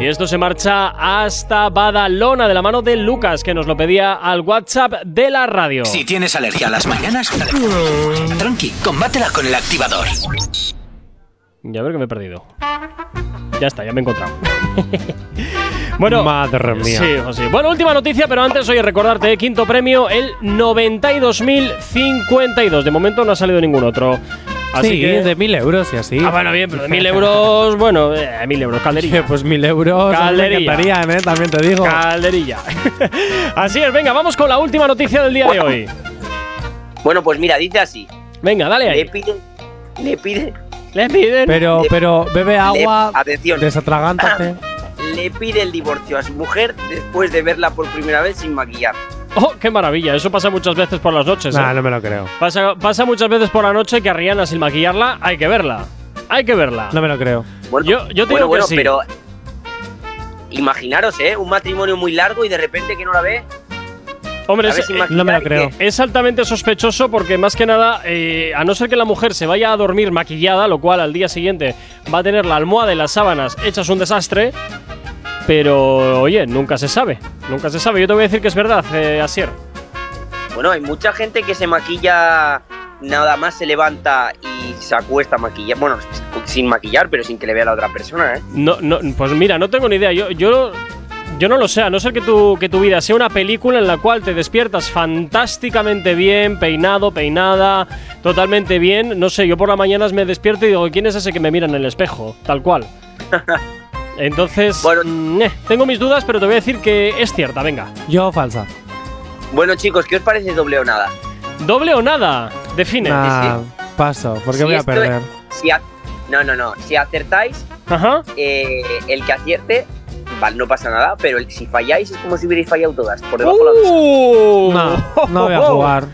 Y esto se marcha hasta Badalona, de la mano de Lucas, que nos lo pedía al WhatsApp de la radio. Si tienes alergia a las mañanas, tranqui, combátela con el activador. Ya ver que me he perdido. Ya está, ya me he encontrado. bueno, Madre mía. Sí, José. Bueno, última noticia, pero antes, oye, recordarte, eh, quinto premio, el 92.052. De momento no ha salido ningún otro. Así sí, que. de mil euros y así. Ah, bueno, bien, pero de mil euros, bueno, eh, mil euros, calderilla. pues mil euros. Me Calderilla. encantarían, ¿eh? También te digo. Calderilla. así es, venga, vamos con la última noticia del día de hoy. Bueno, pues mira, dice así. Venga, dale Le ahí. piden, le piden, Le piden. Pero, pero bebe agua, atención. desatragántate. Le pide el divorcio a su mujer después de verla por primera vez sin maquillar. Oh, qué maravilla. Eso pasa muchas veces por las noches. Nah, ¿eh? no me lo creo. Pasa, pasa muchas veces por la noche que a Rihanna sin maquillarla hay que verla. Hay que verla. No me lo creo. Bueno, Yo- yo te bueno, digo que bueno, sí. pero imaginaros, ¿eh? Un matrimonio muy largo y de repente que no la ve. Hombre, A es, eh, No me lo creo. es altamente sospechoso porque más que nada, eh, a no ser que la mujer se vaya a dormir maquillada, lo cual al día siguiente va a tener la almohada y las sábanas hechas un desastre, pero oye, nunca se sabe, nunca se sabe. Yo te voy a decir que es verdad, eh, Asier. Bueno, hay mucha gente que se maquilla nada más se levanta y se acuesta maquillar, bueno, sin maquillar, pero sin que le vea la otra persona, ¿eh? No, no, pues mira, no tengo ni idea. Yo, yo, yo no lo sé, a no ser que tu, que tu vida sea una película en la cual te despiertas fantásticamente bien, peinado, peinada, totalmente bien. No sé, yo por las mañanas me despierto y digo, ¿quién es ese que me mira en el espejo? Tal cual. Entonces, mm, eh, tengo mis dudas, pero te voy a decir que es cierta, venga. Yo falsa. Bueno, chicos, ¿qué os parece doble o nada? ¿Doble o nada? Define. Nah, paso, porque Si voy a perder. si a- no, no, no. Si acertáis, eh, el que acierte, vale, no pasa nada, pero el- si falláis es como si hubierais fallado todas, por debajo de la mesa. Uh. No, no voy a jugar.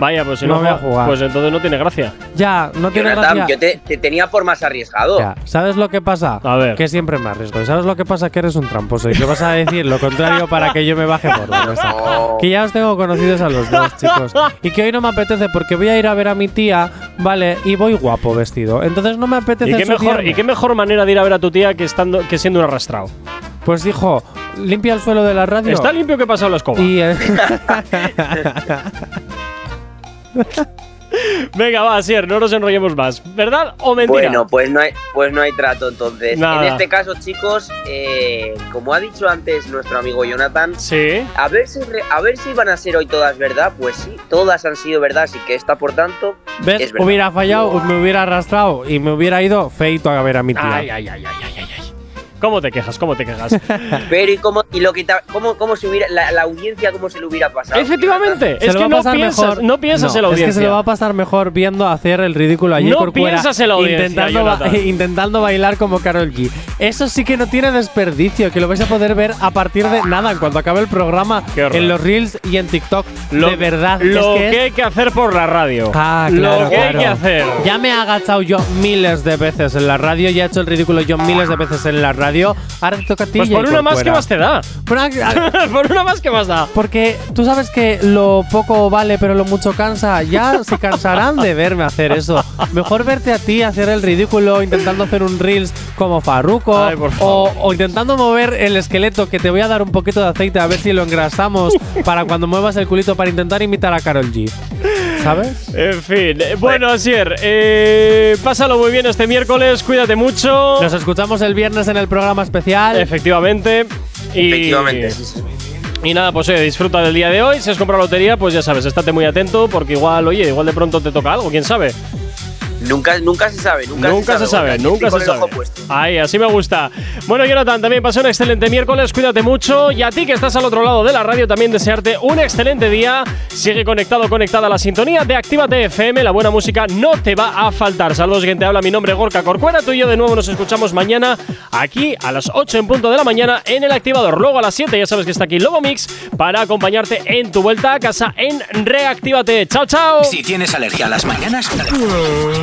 Vaya, pues si No no, voy a jugar. Pues entonces no tiene gracia. Ya, no tiene Jonathan, gracia. yo te, te tenía por más arriesgado. Ya, ¿Sabes lo que pasa? A ver. Que siempre me arriesgo. ¿Sabes lo que pasa? Que eres un tramposo y que vas a decir lo contrario para que yo me baje por la mesa. Que ya os tengo conocidos a los dos, chicos. Y que hoy no me apetece porque voy a ir a ver a mi tía, ¿vale? Y voy guapo vestido. Entonces no me apetece ¿Y qué, mejor. ¿Y qué mejor manera de ir a ver a tu tía que, estando, que siendo un arrastrado? Pues dijo, limpia el suelo de la radio. Está limpio que pasa la escoba. Y, eh, Venga, va, Sier, no nos enrollemos más. ¿Verdad o mentira? Bueno, pues no hay, pues no hay trato entonces. Nada. En este caso, chicos, eh, como ha dicho antes nuestro amigo Jonathan, sí. a ver si re- a ver si van a ser hoy todas verdad. Pues sí, todas han sido verdad, así que esta, por tanto, ¿Ves? es verdad. Hubiera fallado, me hubiera arrastrado y me hubiera ido feito a ver a mi tía. Ay, ay, ay, ay, ay, ay, ay. ¿Cómo te quejas? ¿Cómo te quejas? Pero y cómo y lo que ta- cómo, cómo se hubiera la, la audiencia cómo se le hubiera pasado. Efectivamente, Se es lo que va a no pasar piensas, mejor- no piensas No, en la Es que audiencia. se lo va a pasar mejor viendo hacer el ridículo allí No por fuera, piensas en la audiencia, intentando, ba- intentando bailar como Carol G. Eso sí que no tiene desperdicio, que lo vais a poder ver a partir de nada, en cuanto acabe el programa, en los reels y en TikTok. Lo- de verdad, Lo es que, que es- hay que hacer por la radio. Ah, lo claro, que hay que hacer. Ya me he agachado yo miles de veces en la radio, ya he hecho el ridículo yo miles de veces en la radio. Ahora te toca a ti. Pues por una más, ¿qué fuera. más te da? Por una- por una más, ¿qué más da? Porque tú sabes que lo poco vale, pero lo mucho cansa. Ya se cansarán de verme hacer eso. Mejor verte a ti hacer el ridículo intentando hacer un reels como Farruko Ay, o, o intentando mover el esqueleto que te voy a dar un poquito de aceite a ver si lo engrasamos para cuando muevas el culito para intentar imitar a Carol G. ¿Sabes? En fin, eh, bueno, Asier, eh, pásalo muy bien este miércoles, cuídate mucho. Nos escuchamos el viernes en el programa especial. Efectivamente. Y, Efectivamente. Y nada, pues oye, disfruta del día de hoy. Si has comprado lotería, pues ya sabes, estate muy atento porque igual, oye, igual de pronto te toca algo, quién sabe. Nunca, nunca se sabe, nunca, Nunca se sabe, nunca se el ojo sabe. puesto. Ahí, así me gusta. Bueno, Jonathan, también pasa un excelente miércoles, cuídate mucho. Y a ti que estás al otro lado de la radio, también desearte un excelente día. Sigue conectado, conectada a la sintonía de Actívate FM. La buena música no te va a faltar. Saludos, quien te habla. Mi nombre es Gorka Corcuera. Tú y yo de nuevo nos escuchamos mañana aquí a las 8 en punto de la mañana en el activador. Luego a las 7 ya sabes que está aquí Lobo Mix para acompañarte en tu vuelta a casa en Reactívate. Chao, chao. Si tienes alergia a las mañanas,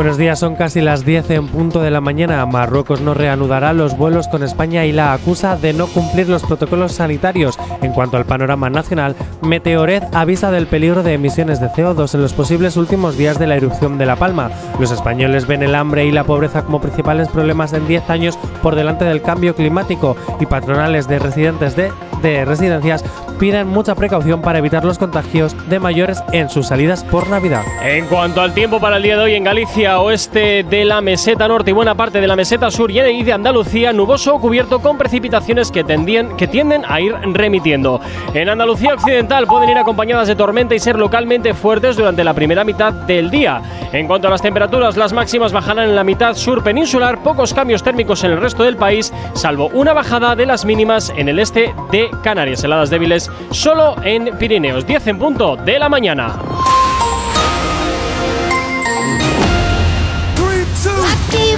Buenos días, son casi las 10 en punto de la mañana. Marruecos no reanudará los vuelos con España y la acusa de no cumplir los protocolos sanitarios. En cuanto al panorama nacional, Meteored avisa del peligro de emisiones de CO2 en los posibles últimos días de la erupción de La Palma. Los españoles ven el hambre y la pobreza como principales problemas en 10 años por delante del cambio climático y patronales de residentes de, de residencias piden mucha precaución para evitar los contagios de mayores en sus salidas por Navidad. En cuanto al tiempo para el día de hoy en Galicia, oeste de la meseta norte y buena parte de la meseta sur y de Andalucía, nuboso cubierto con precipitaciones que, tendían- que tienden a ir remitiendo. En Andalucía occidental pueden ir acompañadas de tormenta y ser localmente fuertes durante la primera mitad del día. En cuanto a las temperaturas, las máximas bajarán en la mitad sur peninsular, pocos cambios térmicos en el resto del país, salvo una bajada de las mínimas en el este de Canarias, heladas débiles solo en Pirineos, 10 en punto de la mañana.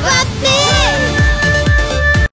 Three, two. Actívate.